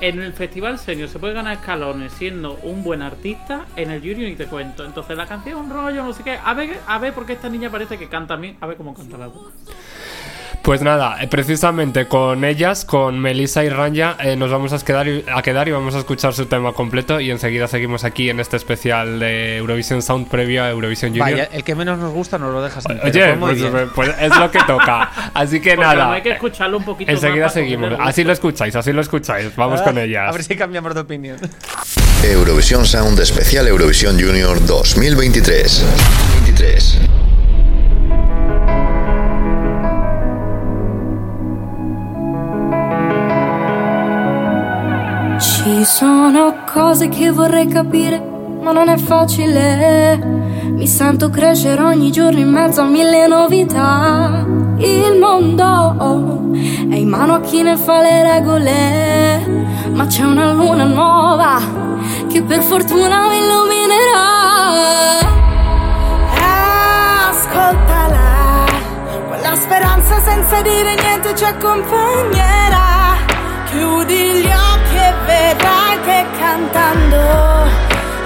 En el Festival Senio se puede ganar escalones siendo un buen artista, en el Junior y te cuento. Entonces la canción, un rollo, no sé qué. A ver, a ver, porque esta niña parece que canta bien. A ver cómo canta la voz. Pues nada, eh, precisamente con ellas, con Melissa y Ranja, eh, nos vamos a quedar, y- a quedar y vamos a escuchar su tema completo y enseguida seguimos aquí en este especial de Eurovisión Sound previo a Eurovisión Junior. Vaya, el que menos nos gusta nos lo dejas entero. Oye, Pues pues, es lo que toca. Así que nada, hay que escucharlo un poquito enseguida más seguimos. Así lo escucháis, así lo escucháis. Vamos con A ellas. ver si cambiamos de opinión. Eurovisión Sound Especial Eurovisión Junior 2023. 23. Sono cose che vorrei capire, ma non è facile. Mi sento crescere ogni giorno in mezzo a mille novità. Il mondo è in mano a chi ne fa le regole, ma c'è una luna nuova che per fortuna mi illuminerà. Ascoltala, quella speranza senza dire niente ci accompagnerà. Chiudi gli occhi vedrai che cantando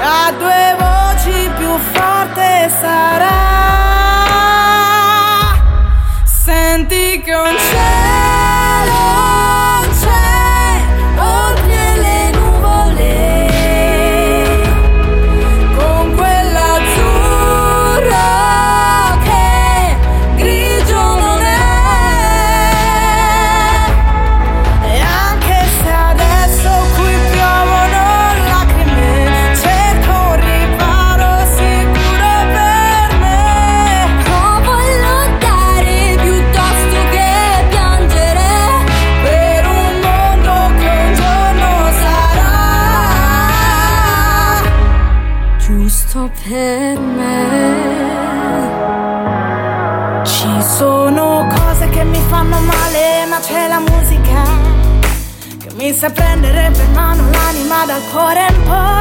a due voci più forte sarà. Senti che un cielo sa prendere per mano l'anima dal cuore in poi.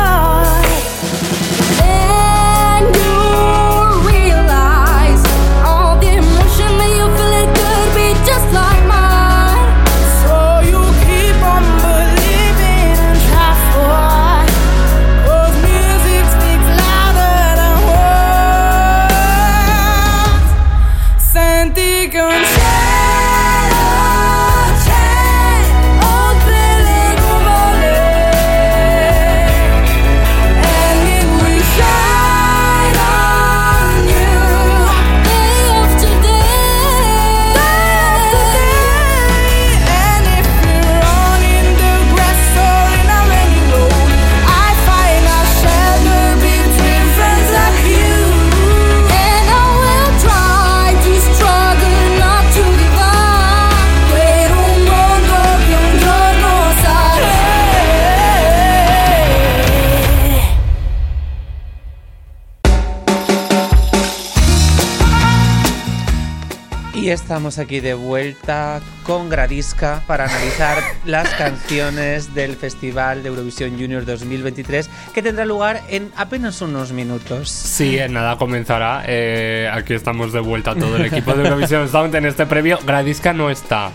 Estamos aquí de vuelta con Gradisca para analizar las canciones del Festival de Eurovisión Junior 2023 que tendrá lugar en apenas unos minutos. Sí, en nada comenzará. Eh, aquí estamos de vuelta todo el equipo de Eurovisión Sound en este previo. Gradisca no está.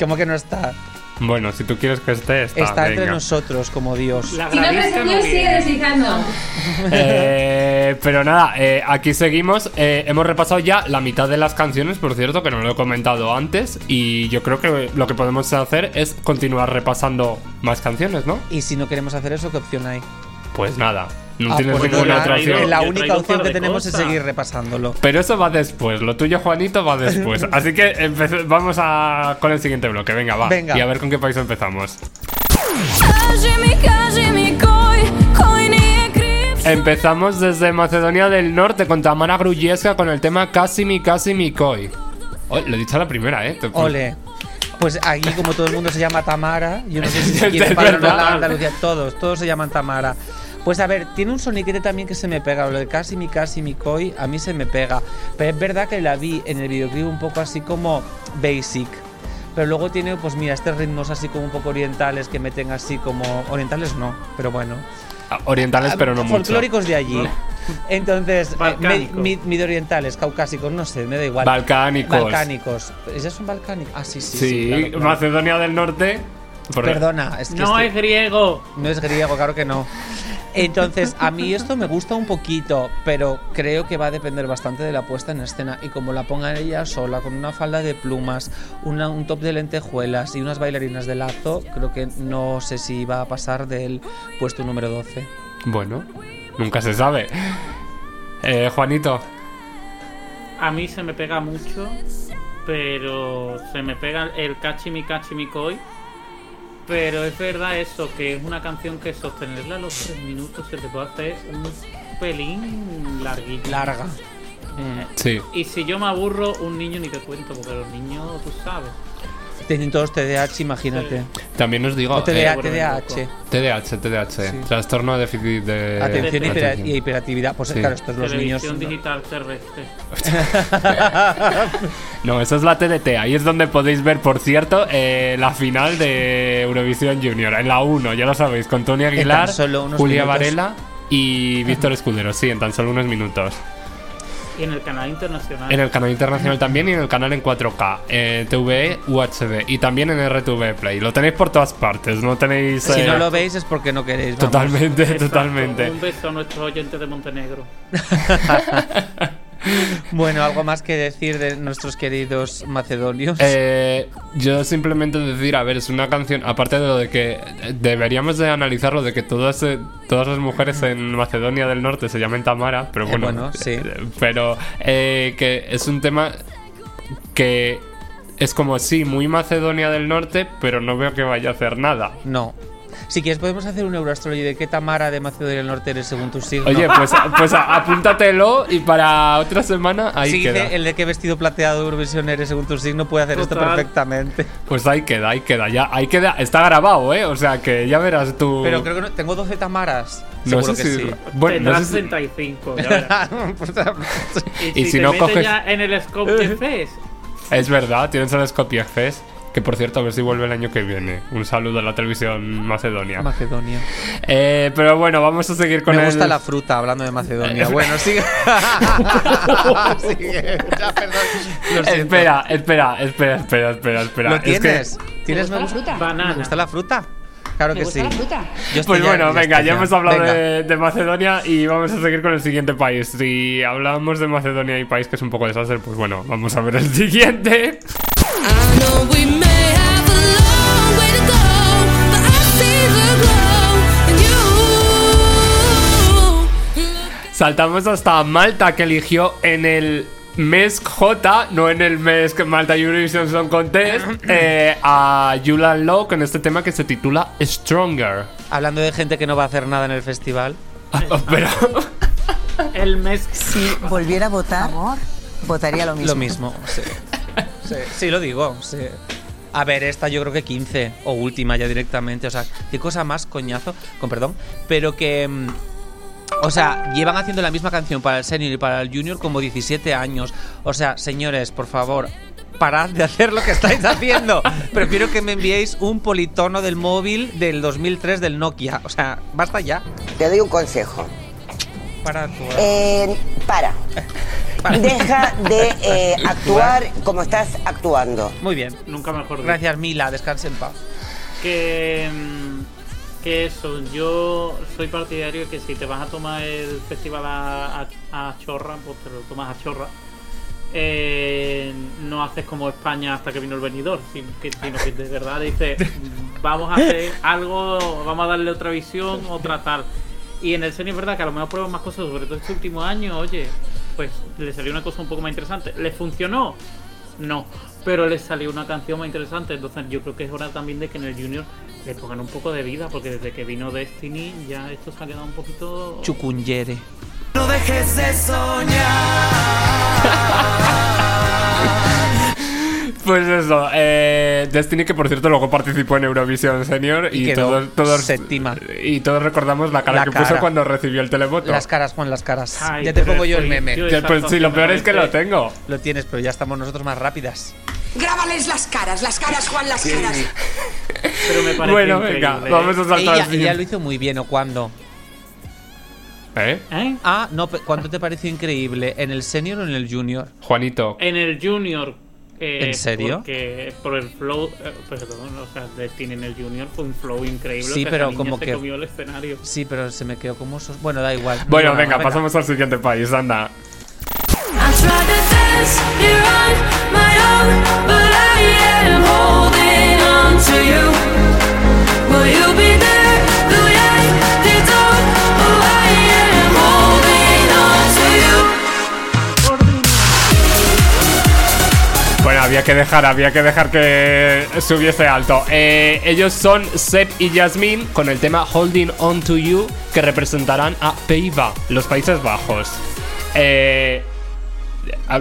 Como que no está. Bueno, si tú quieres que esté, está. Está entre nosotros como Dios. La Si no Gradisca presentación no sigue deslizando. Eh, pero nada, eh, aquí seguimos. Eh, hemos repasado ya la mitad de las canciones, por cierto, que no lo he comentado antes. Y yo creo que lo que podemos hacer es continuar repasando más canciones, ¿no? Y si no queremos hacer eso, ¿qué opción hay? Pues nada. No ah, tienes pues ninguna otra opción. La única opción que tenemos es seguir repasándolo. Pero eso va después. Lo tuyo, Juanito, va después. Así que vamos a con el siguiente bloque. Venga, va. Venga. Y a ver con qué país empezamos. Empezamos desde Macedonia del Norte con Tamara Gruyesca con el tema Casi mi, casi mi koi. Lo he dicho a la primera, ¿eh? Ole. Pues aquí, como todo el mundo se llama Tamara, yo no sé si se quiere para Andalucía, todos, todos se llaman Tamara. Pues a ver, tiene un soniquete también que se me pega, lo de casi mi casi mi koi, a mí se me pega. Pero es verdad que la vi en el videoclip un poco así como basic. Pero luego tiene, pues mira, estos ritmos así como un poco orientales que meten así como. Orientales no, pero bueno. Orientales, pero no mucho. folclóricos de allí. Entonces, eh, Balcánicos. me- mi- midorientales, caucásicos, no sé, me da igual. Balcánicos. Balcánicos. ¿Esos son balcánicos? Ah, sí, sí. Sí, sí, claro, claro. Macedonia del Norte. Por- Perdona, es que No estoy- es griego. No es griego, claro que no. Entonces, a mí esto me gusta un poquito, pero creo que va a depender bastante de la puesta en escena. Y como la ponga ella sola, con una falda de plumas, una- un top de lentejuelas y unas bailarinas de lazo, creo que no sé si va a pasar del puesto número 12. Bueno, nunca se sabe. Eh, Juanito. A mí se me pega mucho, pero se me pega el Cachimi Cachimi Koi. Pero es verdad eso, que es una canción que sostenerla a los tres minutos se te puede hacer un pelín larguito. Larga. Sí. Y si yo me aburro, un niño ni te cuento, porque los niños, tú sabes. Tienen todos TDAH, imagínate. También os digo. O TDA, eh, TDAH. TDAH, TDAH. Trastorno de déficit de Atención y hiperactividad. Pues Sí. claro, estos los niños. Digital terrestre. No, esa es la TDT. Ahí es donde podéis ver, por cierto, eh, la final de Eurovisión Junior. En la 1, ya lo sabéis, con Tony Aguilar, Julia minutos. Varela y Víctor Escudero. Sí, en tan solo unos minutos. Y en el canal internacional. En el canal internacional también y en el canal en 4K, eh, TVE, UHD y también en RTV Play. Lo tenéis por todas partes, no tenéis. Si eh, no lo veis es porque no queréis. vamos. Totalmente, Exacto. totalmente. Un beso a nuestros oyentes de Montenegro. Bueno, algo más que decir de nuestros queridos macedonios. Eh, yo simplemente decir, a ver, es una canción, aparte de lo de que deberíamos de analizarlo de que todas, eh, todas las mujeres en Macedonia del Norte se llamen Tamara, pero Eh, bueno, bueno, sí. eh, pero eh, que es un tema que es como, sí, muy Macedonia del Norte, pero no veo que vaya a hacer nada. No. Si quieres, podemos hacer un Euroastrology de qué Tamara de Macedonia del Norte eres según tu signo. Oye, pues, pues apúntatelo y para otra semana ahí si queda. el de qué vestido plateado de Eurovisión eres según tu signo, puede hacer esto Total. perfectamente. Pues ahí queda, ahí queda, ya, ahí queda, está grabado, ¿eh? O sea que ya verás tú. Pero creo que no, tengo 12 Tamaras. no Seguro sé que si. sí. Bueno, no Tendrás sé si- 35. ya verás. Pues, y, Y si, si te no metes coges- ya en el Scope de Fest, Es verdad, tienes el Skopje Fest. Que por cierto, a ver si vuelve el año que viene. Un saludo a la televisión macedonia. Macedonia. Eh, pero bueno, vamos a seguir con Me el. gusta la fruta, hablando de Macedonia. bueno, sigue. Sigue. Ya, perdón. Espera, espera, espera, espera, espera, espera. ¿Lo Es que- tienes? ¿Tienes ¿Te gusta la fruta? banana. ¿Me gusta la fruta? Claro ¿Te que gusta sí. la fruta? Yo Pues bueno, venga, estoy ya hemos hablado de, de Macedonia y vamos a seguir con el siguiente país. Si hablamos de Macedonia y país que es un poco desastre, pues bueno, vamos a ver el siguiente. Saltamos hasta Malta, que eligió en el mes J, no en el mes que Malta Eurovision Song Contest, eh, a Julian Lowe con este tema que se titula Stronger. Hablando de gente que no va a hacer nada en el festival. Ah, Pero, el mes. Si volviera a votar, votaría lo mismo. Lo mismo, sí. Sí, sí, lo digo. sí. A ver, esta yo creo que 15 o última ya directamente. O sea, qué cosa más coñazo, con perdón. Pero que. mm, O sea, llevan haciendo la misma canción para el senior y para el junior como 17 años. O sea, señores, por favor, parad de hacer lo que estáis haciendo. Prefiero que me enviéis un politono del móvil del 2003 del Nokia. O sea, basta ya. Te doy un consejo. Para tu- Eh, para. Deja de eh, actuar como estás actuando. Muy bien. Nunca mejor. Gracias, Mila. Descanse en paz. Que, mm, que eso, yo soy partidario de que si te vas a tomar el festival a, a- a chorra, pues te lo tomas a chorra. Eh, no haces como España hasta que vino el venidor, sino que, sino que de verdad dices, vamos a hacer algo, vamos a darle otra visión, otra tal. Y en el senior es verdad que a lo mejor prueban más cosas, sobre todo este último año, oye, pues le salió una cosa un poco más interesante. ¿Le funcionó? No, pero les salió una canción más interesante. Entonces yo creo que es hora también de que en el Junior le pongan un poco de vida, porque desde que vino Destiny ya esto se ha quedado un poquito... Chucunyere. pues eso, eh, Destiny que por cierto luego participó en Eurovisión Senior y, Y quedó todos, todos- séptima. y todos recordamos la cara La que puso cuando recibió el televoto. Las caras, Juan, las caras. Ay, ya te pongo yo el meme. yo- pues sí, lo peor es que lo tengo. Lo tienes, pero ya estamos nosotros más rápidas. Grábales las caras, las caras, Juan, las caras. Pero me parece Bueno, venga, ¿eh? vamos a saltar Ella, al ella lo hizo muy bien, ¿o cuándo? ¿Eh? ¿Eh? Ah, no, ¿cuánto te pareció increíble? ¿En el senior o en el junior? Juanito. En el Junior. Eh, ¿En serio? Porque por el flow. eh, perdón, o sea, Destiny en el Junior fue un flow increíble. Sí, o sea, pero como se que- comió el escenario. Sí, pero se me quedó como... sos- Bueno, da igual. Bueno, No, venga, pasamos al siguiente país, anda. Will you be there? Había que dejar, había que dejar que subiese alto. Eh, ellos son Seb y Yasmin con el tema Holding On To You que representarán a los Países Bajos. Eh,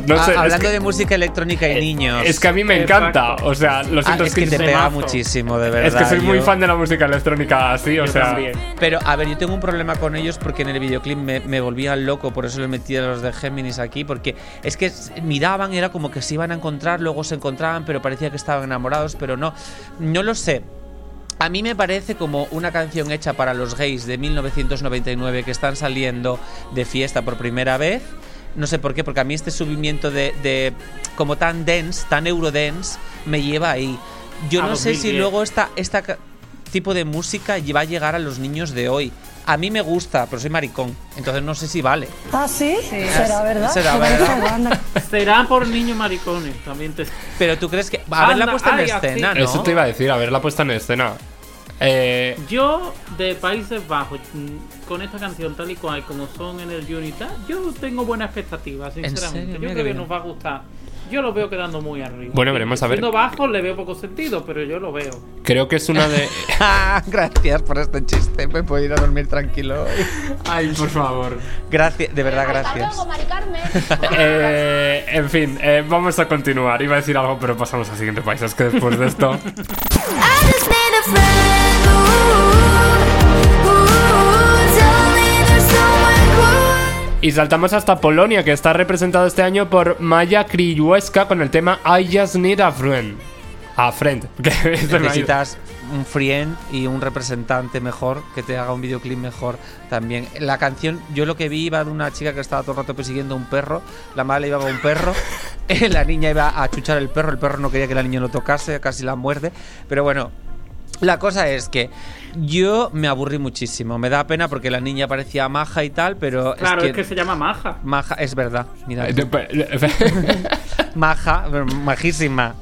no Ah, sé, es hablando que- de música electrónica y niños. Es que a mí me encanta, o sea, lo Ah, siento, es que te pega muchísimo, de verdad. es que soy muy fan de la música electrónica así, o Yo sea, también. Pero, a ver, yo tengo un problema con ellos porque en el videoclip me, me volvían loco, por eso le metí a los de Géminis aquí, porque es que miraban, era como que se iban a encontrar, luego se encontraban, pero parecía que estaban enamorados, pero no. No lo sé. A mí me parece como una canción hecha para los gays de 1999 que están saliendo de fiesta por primera vez. No sé por qué, porque a mí este subimiento de, de como tan dense, tan eurodance, me lleva ahí. Yo A no sé si 2010. luego esta, esta tipo de música va a llegar a los niños de hoy. A mí me gusta, pero soy maricón, entonces no sé si vale. ¿Ah, sí? ¿Será verdad? Será verdad. Será por niños maricones, también te. Pero tú crees que... Haberla puesta en ay, escena, ¿no? eso te iba a decir, a ver la puesta en escena. Eh, Yo, de Países Bajos, mm, con esta canción tal y cual como son en el Unita, yo tengo buenas expectativas, sinceramente. serio? Yo Mira creo que bien. nos va a gustar. Yo lo veo quedando muy arriba. Bueno, veremos a ver. Siendo bajo le veo poco sentido, pero yo lo veo. creo que es una de... Gracias por este chiste, me puedo ir a dormir tranquilo. Ay, por favor. Gracias, de verdad, gracias. Eh, en fin, eh, vamos a continuar. Iba a decir algo, pero pasamos al siguiente país. Es que después de esto... Y saltamos hasta Polonia, que está representado este año por Maya Kryueska con el tema I Just Need a Friend. A Friend. Ido. Necesitas un friend y un representante mejor que te haga un videoclip mejor también. La canción, yo lo que vi iba de una chica que estaba todo el rato persiguiendo a un perro, la madre iba con un perro, la niña iba a chuchar el perro, el perro no quería que la niña lo tocase, casi la muerde, pero bueno. La cosa es que yo me aburrí muchísimo. Me da pena porque la niña parecía maja y tal, pero Claro, es es que, que se llama Maja. maja es verdad. Mira, Eh, maja, majísima.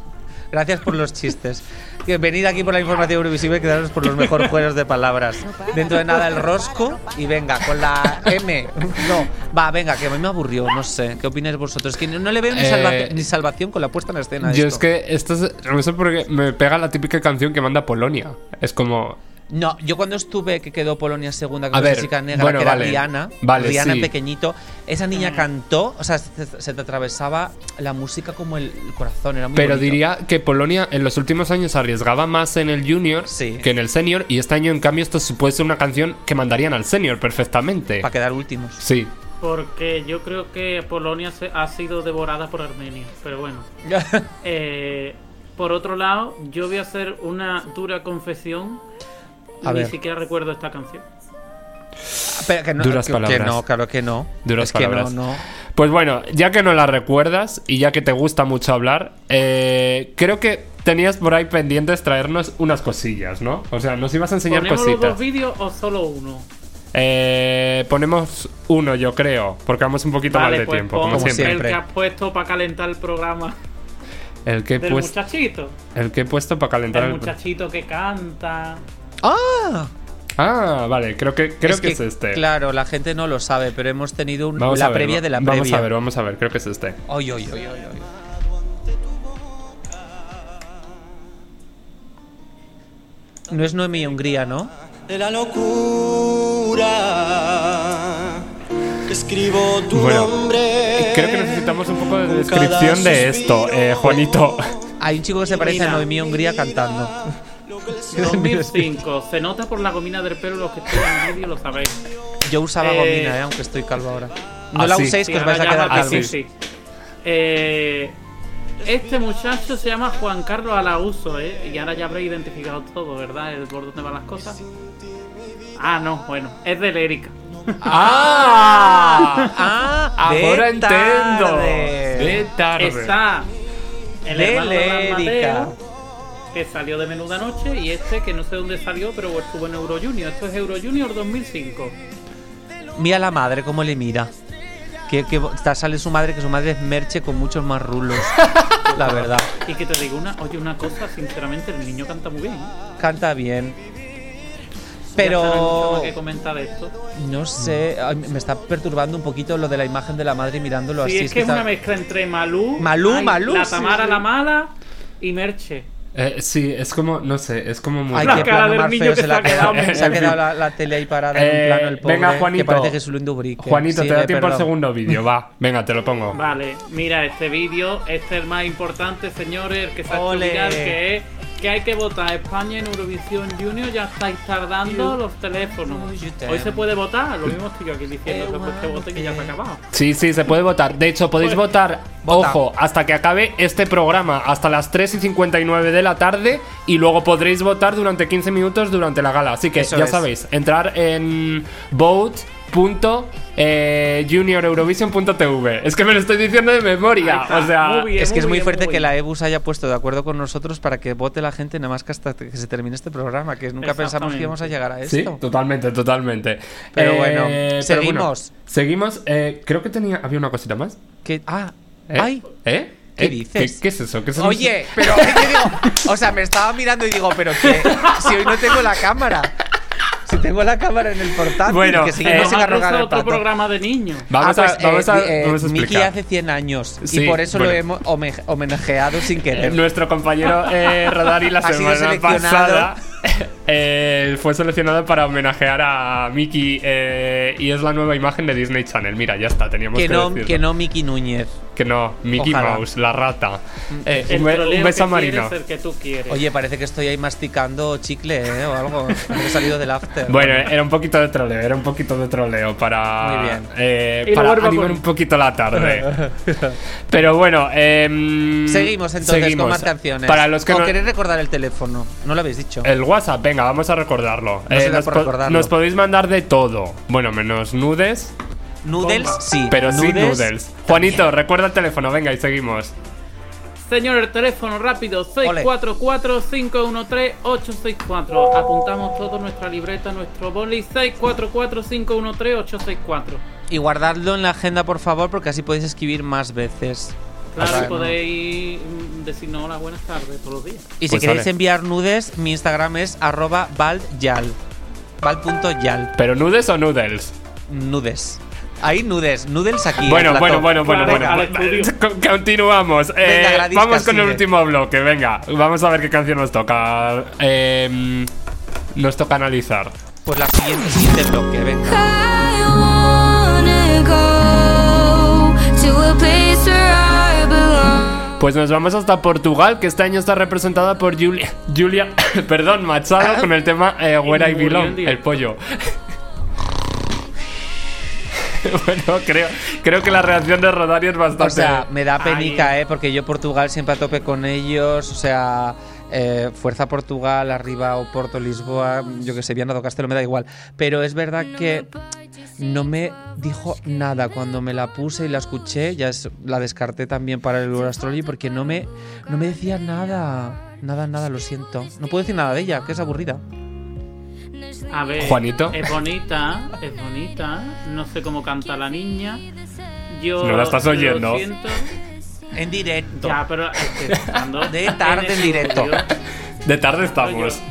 Gracias por los chistes. Que Venid aquí por la información Eurovisiva y quedaros por los mejores juegos de palabras. Dentro de nada el rosco y venga, con la M. No, va, venga, que a mí me aburrió, no sé. ¿Qué opináis vosotros? Que no, no le veo ni, Eh, salva- ni salvación con la puesta en escena. Yo esto. es que esto es, no sé por qué me pega la típica canción que manda Polonia. Es como. No, yo cuando estuve que quedó Polonia segunda con la chica negra, bueno, que era vale. Rihanna, Vale, Rihanna sí. pequeñito, esa niña cantó, o sea, se, se te atravesaba la música como el, el corazón, era muy Pero bonito. diría que Polonia en los últimos años arriesgaba más en el junior Sí. que en el senior. Y este año, en cambio, esto puede ser una canción que mandarían al senior perfectamente. Para quedar últimos. Sí. Porque yo creo que Polonia se- ha sido devorada por Armenia. Pero bueno. Eh, por otro lado, yo voy a hacer una dura confesión. A Ni ver. siquiera recuerdo esta canción. Pero que no, Duras que- palabras. Que no, claro que no. Duras es que palabras. no, no. Pues bueno, ya que no la recuerdas y ya que te gusta mucho hablar, eh, creo que tenías por ahí pendientes traernos unas cosillas, ¿no? O sea, nos ibas a enseñar ¿Ponemos cositas. dos vídeos o solo uno? Eh, ponemos uno, yo creo, porque vamos un poquito mal de pues tiempo, como Como siempre. El siempre. que has puesto para calentar el programa El que, he del puesto, muchachito. el que he puesto para calentar El el... muchachito que canta. ¡Ah! Ah, vale, creo que, creo es que, es este. Claro, la gente no lo sabe, pero hemos tenido un- Vamos la a ver, previa de la Vamos previa. a ver, vamos a ver, creo que es este. Oy, oy, oy, oy, oy. No es Noemí Hungría, ¿no? de la locura. Escribo tu Bueno, nombre. Creo que necesitamos un poco de descripción de esto, eh. Juanito. Hay un chico que se parece a. Noemí Hungría cantando. 2005. Se nota por la gomina del pelo, los que estén en el vídeo lo sabéis. Yo usaba Eh, gomina, eh, aunque estoy calvo ahora. No Ah, la sí. uséis, Sí, que os vais a quedar calvos. sí, sí. Eh, este muchacho se llama Juan Carlos Alauso, ¿eh? Y ahora ya habréis identificado todo, ¿verdad? El por dónde van las cosas. Ah, no, bueno, es de Lérica. ¡Ah! Ah, Ahora de entiendo. tarde. De tarde. Está el De Lérica. Que salió de Menuda Noche, y este que no sé dónde salió, pero estuvo en Euro Junior. Esto es Euro Junior 2005. Mira la madre cómo le mira. Que, que sale su madre, que su madre es merche con muchos más rulos. la verdad. Y que te digo una, oye, una cosa, sinceramente, el niño canta muy bien. Canta bien. Pero que comentar esto. no sé, ay, me está perturbando un poquito lo de la imagen de la madre mirándolo Sí, así. es que es está- una mezcla entre Malú, Malú, ay, Malú, la sí, Tamara sí. la mala y Merche. Eh, sí, es como, no sé, es como muy. Ay, La qué cara plano del más niño feo que se se ha quedado. quedado. Se ha quedado la, la tele ahí parada en Eh, un plano el pobre. venga, Juanito. Que parece. Juanito, te da tiempo al segundo vídeo, va. Venga, te lo pongo. Vale, mira este vídeo, este es el más importante, señores, el que se ha que es que hay que votar España en Eurovisión Junior, ya estáis tardando los teléfonos. Hoy se puede votar, lo mismo estoy yo aquí diciendo que, pues, que voten que ya se ha acabado. Sí, sí, se puede votar. De hecho, podéis Pues, votar, vota. ojo, hasta que acabe este programa, hasta las 3 y 59 de la tarde. Y luego podréis votar durante 15 minutos durante la gala. Así que Eso ya es. sabéis, entrar en vote.junioreurovision.tv. Es que me lo estoy diciendo de memoria. O sea, muy bien. Es que es muy bien, fuerte muy que la EBU se haya puesto de acuerdo con nosotros para que vote la gente nada más que hasta que se termine este programa, que nunca pensamos que íbamos a llegar a esto. Sí, totalmente, totalmente. Pero bueno, pero seguimos. seguimos. Eh, creo que tenía. ¿Había una cosita más? Que- ah, ¿Eh? ay. ¿Eh? ¿Qué ¿Eh? dices? ¿Qué, qué es eso? ¿Qué es eso? Oye, pero ¿qué digo? O sea, me estaba mirando y digo, pero que si hoy no tengo la cámara. Si tengo la cámara en el portátil, Bueno, que seguimos eh, sin arrogar Hacer el otro plato. programa de niños. Vamos Ah, a, pues, vamos eh, a, eh, vamos a Miki explicar. hace 100 años Sí, y por eso bueno. lo hemos home- homenajeado sin Eh, querer. Nuestro compañero eh, Rodari la Ha sido semana seleccionado. pasada eh, fue seleccionado para homenajear a Mickey eh, y es la nueva imagen de Disney Channel. Mira, ya está, teníamos que que, no, decirlo. que no Miki Núñez. Que no, Mickey Ojalá. Mouse, la rata. Eh, El un, beso a que Marino. quieres, el que tú quieres. Oye, parece que estoy ahí masticando chicle ¿eh? o algo. He salido del after. Bueno, era un poquito de troleo, era un poquito de troleo para, Muy bien. eh, Y lo para animar un poquito la tarde. Pero bueno, em, Seguimos entonces seguimos. con más canciones. Para los que ¿O no, queréis recordar el teléfono? No lo habéis dicho. El WhatsApp, venga, vamos a recordarlo. No da nos, por po- recordarlo. nos podéis mandar de todo. Bueno, menos nudes, Noodles, sí. pero sí Nudes, noodles. Juanito, recuerda el teléfono, venga y seguimos. Señor, el teléfono rápido, 644-513-864. Apuntamos todo nuestra libreta, nuestro boli, 644-513-864. Y guardadlo en la agenda, por favor, porque así podéis escribir más veces. Claro, y podéis mm, decirnos hola, buenas tardes todos los días. Y si Pues queréis enviar nudes, mi Instagram es arroba valyal. Val.yal. ¿Pero nudes o noodles? Nudes. Ahí nudes. Noodles aquí. bueno, bueno, bueno, bueno, Claro, bueno. Continuamos. Eh, Venga, vamos con el último bloque, venga. Vamos a ver qué canción nos toca. Em, nos toca analizar. Pues la siguiente, siguiente bloque, venga. I wanna go to a place where I belong. Pues nos vamos hasta Portugal, que este año está representada por Julia, Julia perdón, Machado, con el tema eh, Where I Belong, el pollo. bueno, creo, creo que la reacción de Rodari es bastante... O sea, me da penica, Ay. ¿eh? Porque yo Portugal siempre a tope con ellos. O sea, eh, Fuerza Portugal, arriba o Porto, Lisboa, yo que sé, Viana do Castelo, me da igual. Pero es verdad que no me dijo nada cuando me la puse y la escuché. Ya es- la descarté también para el Astrology porque no me, no me decía nada. Nada, nada, lo siento. No puedo decir nada de ella, que es aburrida. A ver, Juanito. es bonita, es bonita. No sé cómo canta la niña. Yo No la estás lo oyendo. siento. En directo. Ya, pero es que estando De tarde en directo. estudio, De tarde estamos. Yo,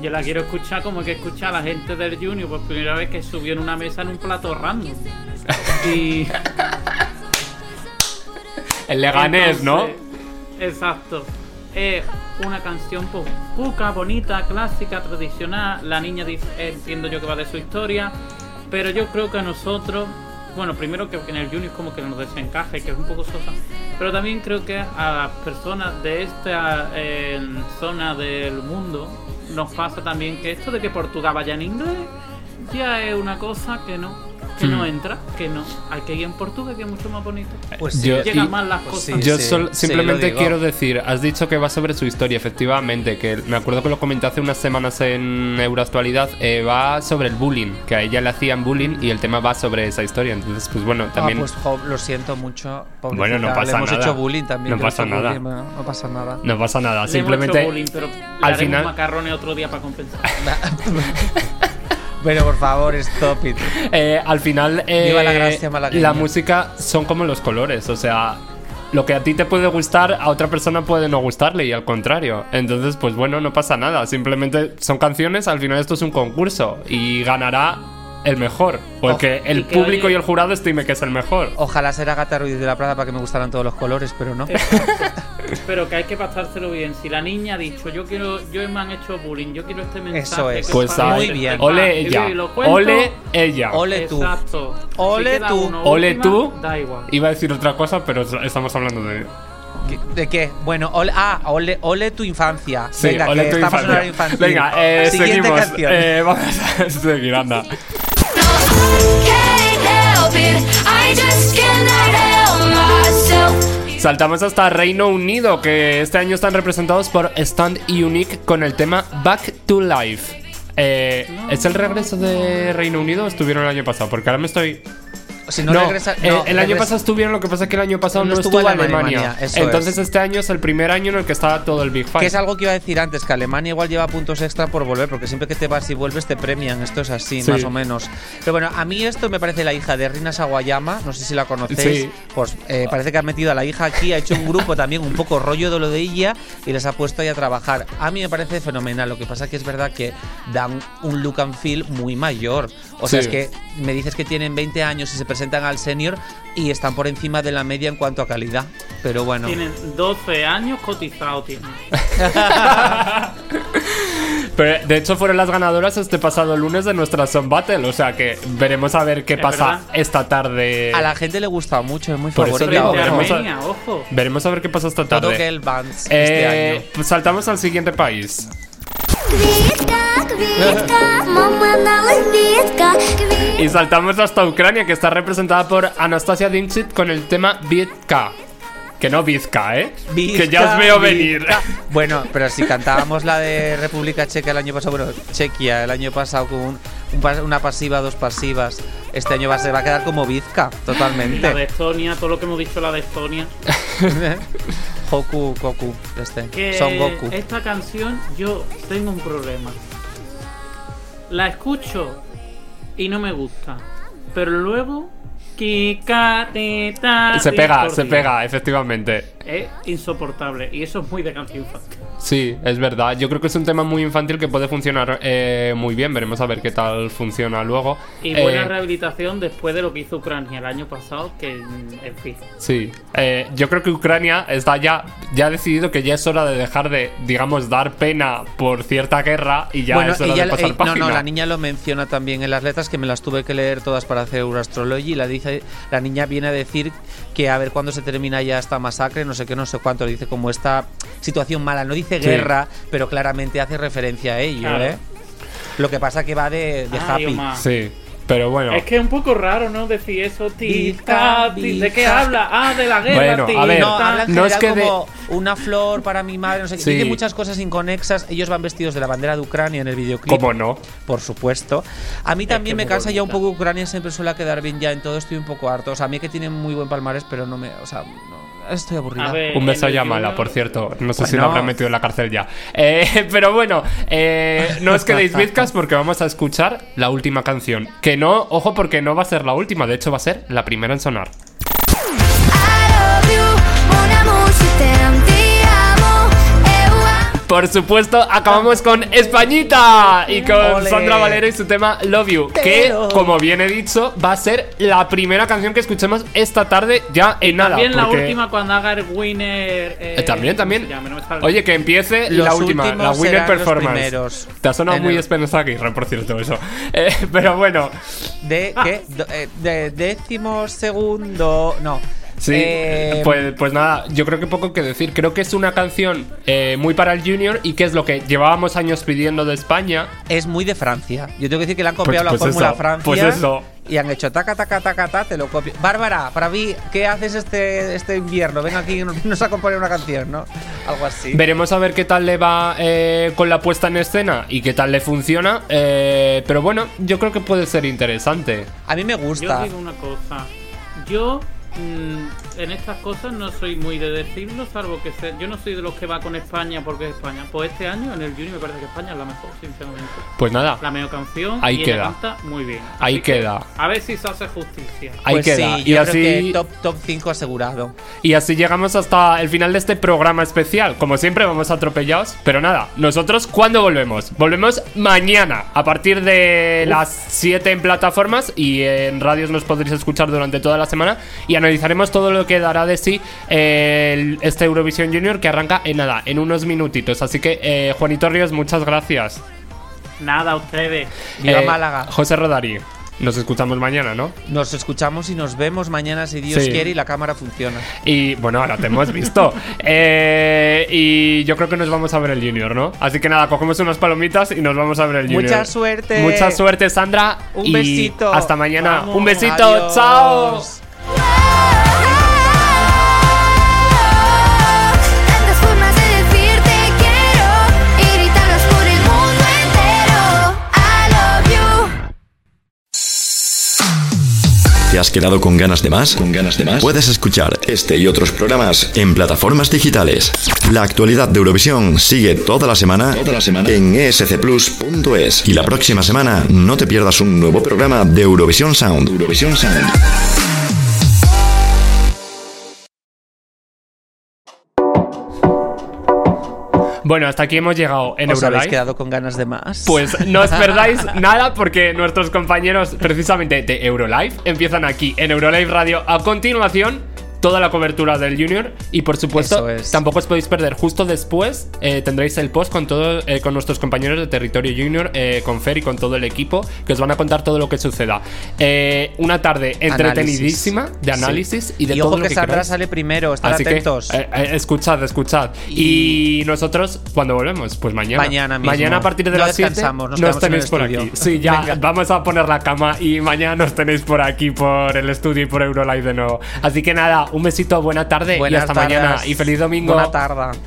yo la quiero escuchar como que escucha a la gente del Junior por primera vez que subió en una mesa en un plato random. Y. El Leganés, ¿no? Exacto. Es una canción pues, cuca, bonita, clásica, tradicional. La niña dice, eh, entiendo yo que va de su historia. Pero yo creo que a nosotros, bueno, primero que en el Junior como que nos desencaje, que es un poco sosa. Pero también creo que a las personas de esta eh, zona del mundo nos pasa también que esto de que Portugal vaya en inglés ya es una cosa que no. Que no Mm. entra, que no. Hay que ir en portugués, que es mucho más bonito. Pues Yo- Llegan y- más las pues cosas. sí. Yo sol- simplemente quiero decir, has dicho que va sobre su historia, efectivamente, que me acuerdo que lo comenté hace unas semanas en Euroactualidad, eh, va sobre el bullying, que a ella le hacían bullying y el tema va sobre esa historia, entonces pues bueno, también... Ah, pues jo, lo siento mucho. Bueno, no pasa le hemos nada. hecho bullying también. No pasa nada. bullying, no pasa nada. No pasa nada, Le hemos simplemente... hecho bullying, pero le al final- macarrones otro día para compensar. Pero por favor, stop it. Eh, al final, eh, Viva la gracia malagueña. la música son como los colores, o sea, lo que a ti te puede gustar, a otra persona puede no gustarle y al contrario. Entonces, pues bueno, no pasa nada, simplemente son canciones, al final esto es un concurso y ganará el mejor, o el Oh, que el y que público oye- y el jurado estime que es el mejor. Ojalá ser Agatha Ruiz de la Prada para que me gustaran todos los colores, pero no. Pero que hay que pasárselo bien. Si la niña ha dicho, yo quiero, yo me han hecho bullying, yo quiero este mensaje. Eso es. que Pues para muy bien. Ole ella, ole ella. Ole tú. Exacto. Ole queda tú. uno Ole última, tú. Da igual. Iba a decir otra cosa, pero estamos hablando de... ¿Qué- ¿De qué? Bueno, ole, ah, ole, ole tu infancia. Sí, Venga, ole que tu estamos en infancia. horario infantil. Venga, eh, Siguiente seguimos. canción. Eh, vamos a seguir, anda. Saltamos hasta Reino Unido, que este año están representados por Stand Unique con el tema Back to Life. Eh, ¿Es el regreso de Reino Unido o estuvieron el año pasado? Porque ahora me estoy. Si no, regresa. eh, no, el año regresa- pasado estuvieron, lo que pasa es que el año pasado No no, estuvo Alemania, Alemania. Entonces es. este año es el primer año en el que está todo el Big Five. Que es algo que iba a decir antes, que Alemania igual lleva puntos extra por volver, porque siempre que te vas y vuelves te premian, esto es así, Sí. más o menos. Pero bueno, a mí esto me parece la hija de Rina Sawayama, no sé si la conocéis, Sí. pues eh, parece que ha metido a la hija aquí, ha hecho un grupo también un poco rollo de lo de ella y les ha puesto ahí a trabajar. A mí me parece fenomenal, lo que pasa que es verdad que dan un look and feel muy mayor. O sea, Sí. es que me dices que tienen 20 años y se presentan al senior y están por encima de la media en cuanto a calidad. Pero bueno. Tienen 12 años cotizados, tienen. Pero de hecho fueron las ganadoras este pasado lunes de nuestra Song Battle. O sea que veremos a ver qué Es pasa verdad. esta tarde. A la gente le gusta mucho, es muy Por eso favorita. digo, Frente a veremos a- ojo. Veremos a ver qué pasa esta tarde. Todo Eh, este año. pues saltamos al siguiente país. Квітка, квітка, мама дала квітка, квітка. Y saltamos hasta Ucrania, que está representada por Anastasia Dinchit con el tema Vizca. Que no Vizca, ¿eh? que ya os veo Vizca, venir. Vizca. Bueno, pero si cantábamos la de República Checa el año pasado, bueno, Chequia el año pasado con un- un pas- una pasiva, dos pasivas, este año va a, ser, va a quedar como Vizca, La de totalmente. Estonia, todo lo que hemos dicho la de Estonia. Goku, Goku, este. Que Son Goku. esta canción yo tengo un problema. La escucho y no me gusta. Pero luego Se pega, se pega, efectivamente. Es insoportable. Y eso es muy de canción infantil. Sí, es verdad. Yo creo que es un tema muy infantil que puede funcionar eh, muy bien. Veremos a ver qué tal funciona luego. Y buena Eh, rehabilitación después de lo que hizo Ucrania el año pasado, que mm, en fin. Sí, Eh, yo creo que Ucrania está ya, ya ha decidido que ya es hora de dejar de, digamos, dar pena por cierta guerra y ya bueno, es hora ella- de pasar no, página. no, la niña lo menciona también en las letras que me las tuve que leer todas para hacer Euroastrology. La dice, la niña viene a decir que a ver cuándo se termina ya esta masacre, no sé qué, no sé cuánto. Dice como esta situación mala. No dice Sí. guerra, pero claramente hace referencia a ello, Claro. ¿eh? Lo que pasa que va de, de Ay, happy. Omar. Sí, pero bueno. Es que es un poco raro, ¿no? Decir eso, Bizca, tica, ti- ¿De qué habla? Ah, de la guerra, Bueno, tica. a ver, No, habla en no es que de- como una flor para mi madre, no sé qué. Sí. Dice muchas cosas inconexas. Ellos van vestidos de la bandera de Ucrania en el videoclip. ¿Cómo no? Por supuesto. A mí también que me cansa ya un poco Ucrania, siempre suele quedar bien ya en todo, estoy un poco harto. O sea, a mí que tienen muy buen palmarés, pero no me. O sea, no, estoy aburrida. Ver, Un beso a Yamala, por cierto. No sé si Bueno. lo habrán metido en la cárcel ya. Eh, pero bueno, eh, no os quedéis bizcas porque vamos a escuchar la última canción. Que no, ojo, porque no va a ser la última, de hecho va a ser la primera en sonar. Por supuesto, acabamos con Españita y con. Sandra Valero y su tema Love You, que, como bien he dicho, va a ser la primera canción que escuchemos esta tarde ya en nada. También la última cuando haga el winner. eh, Eh, también, ¿cómo también. No. Oye, que empiece la última, la Winner Performance. primeros. Te ha sonado En muy el- Aguirre, por cierto, eso. Eh, pero bueno, ¿De qué? De décimo segundo. No. Sí. Eh, pues, pues nada, yo creo que poco que decir. Creo que es una canción eh, muy para el Junior y que es lo que llevábamos años pidiendo de España. Es muy de Francia. Yo tengo que decir que le han Pues- copiado pues la fórmula eso, a Francia. pues eso. y han hecho taca, taca, taca, ta, te lo copio. Bárbara, para mí, ¿qué haces este, este invierno? Ven aquí y nos, nos a componer una canción, ¿no? Algo así. Veremos a ver qué tal le va eh, con la puesta en escena y qué tal le funciona. eh, pero bueno, yo creo que puede ser interesante. A mí me Yo gusta. os digo una cosa. Yo mm, en estas cosas no soy muy de decirlo, salvo que sé, yo no soy de los que va con España porque es España. Pues este año en el Junior me parece que España es la mejor, sinceramente. Pues nada, La mejor canción Ahí y queda. ella canta muy bien. Ahí Así que queda. A ver si se hace justicia. ahí Pues queda. sí, y así. que top, top 5 asegurado. Y así llegamos hasta el final de este programa especial. Como siempre, vamos atropellados. Pero nada, nosotros, ¿cuándo volvemos? Volvemos mañana, a partir de las 7 en plataformas y en radios nos podréis escuchar durante toda la semana. Y analizaremos todo lo que dará de sí eh, el- este Eurovisión Junior que arranca en nada, en unos minutitos. Así que, eh, Juanito Ríos, muchas gracias. Nada, ustedes. Viva Eh, Málaga. José Rodari, nos escuchamos mañana, ¿no? Nos escuchamos y nos vemos mañana si Dios Sí. quiere y la cámara funciona. Y bueno, ahora te hemos visto. Eh, y yo creo que nos vamos a ver el Junior, ¿no? Así que nada, cogemos unas palomitas y nos vamos a ver el Junior. Mucha suerte. Mucha suerte, Sandra. Un y besito. Hasta mañana. Vamos. Un besito. Adiós. Chao. ¿Te has quedado con ganas de más? ¿Con ganas de más? Puedes escuchar este y otros programas en plataformas digitales. La actualidad de Eurovisión sigue toda la semana, toda la semana en escplus.es. Y la próxima semana no te pierdas un nuevo programa de Eurovisión Sound. Eurovisión Sound. Bueno, hasta aquí hemos llegado en ¿Os habéis quedado con ganas de más? Pues no os perdáis nada porque nuestros compañeros precisamente de Eurolive empiezan aquí en Eurolive Radio a continuación toda la cobertura del Junior y por supuesto es. tampoco os podéis perder justo después eh, tendréis el post con todo eh, con nuestros compañeros de Territorio Junior eh, con Fer y con todo el equipo que os van a contar todo lo que suceda Eh, una tarde entretenidísima de Sí. análisis y de y todo ojo lo que que Sandra queráis. sale primero, estar Así atentos. que escuchad, escuchad. Y... nosotros, cuando volvemos? Pues mañana. Mañana mismo. Mañana a partir de No las 7 descansamos, nos nos tenéis por estudio. aquí. Sí, ya Venga. vamos a poner la cama y mañana nos tenéis por aquí, por el estudio y por Eurolive de nuevo. Así que nada, un besito, buena tarde y hasta mañana. Y feliz domingo. Buena tarde.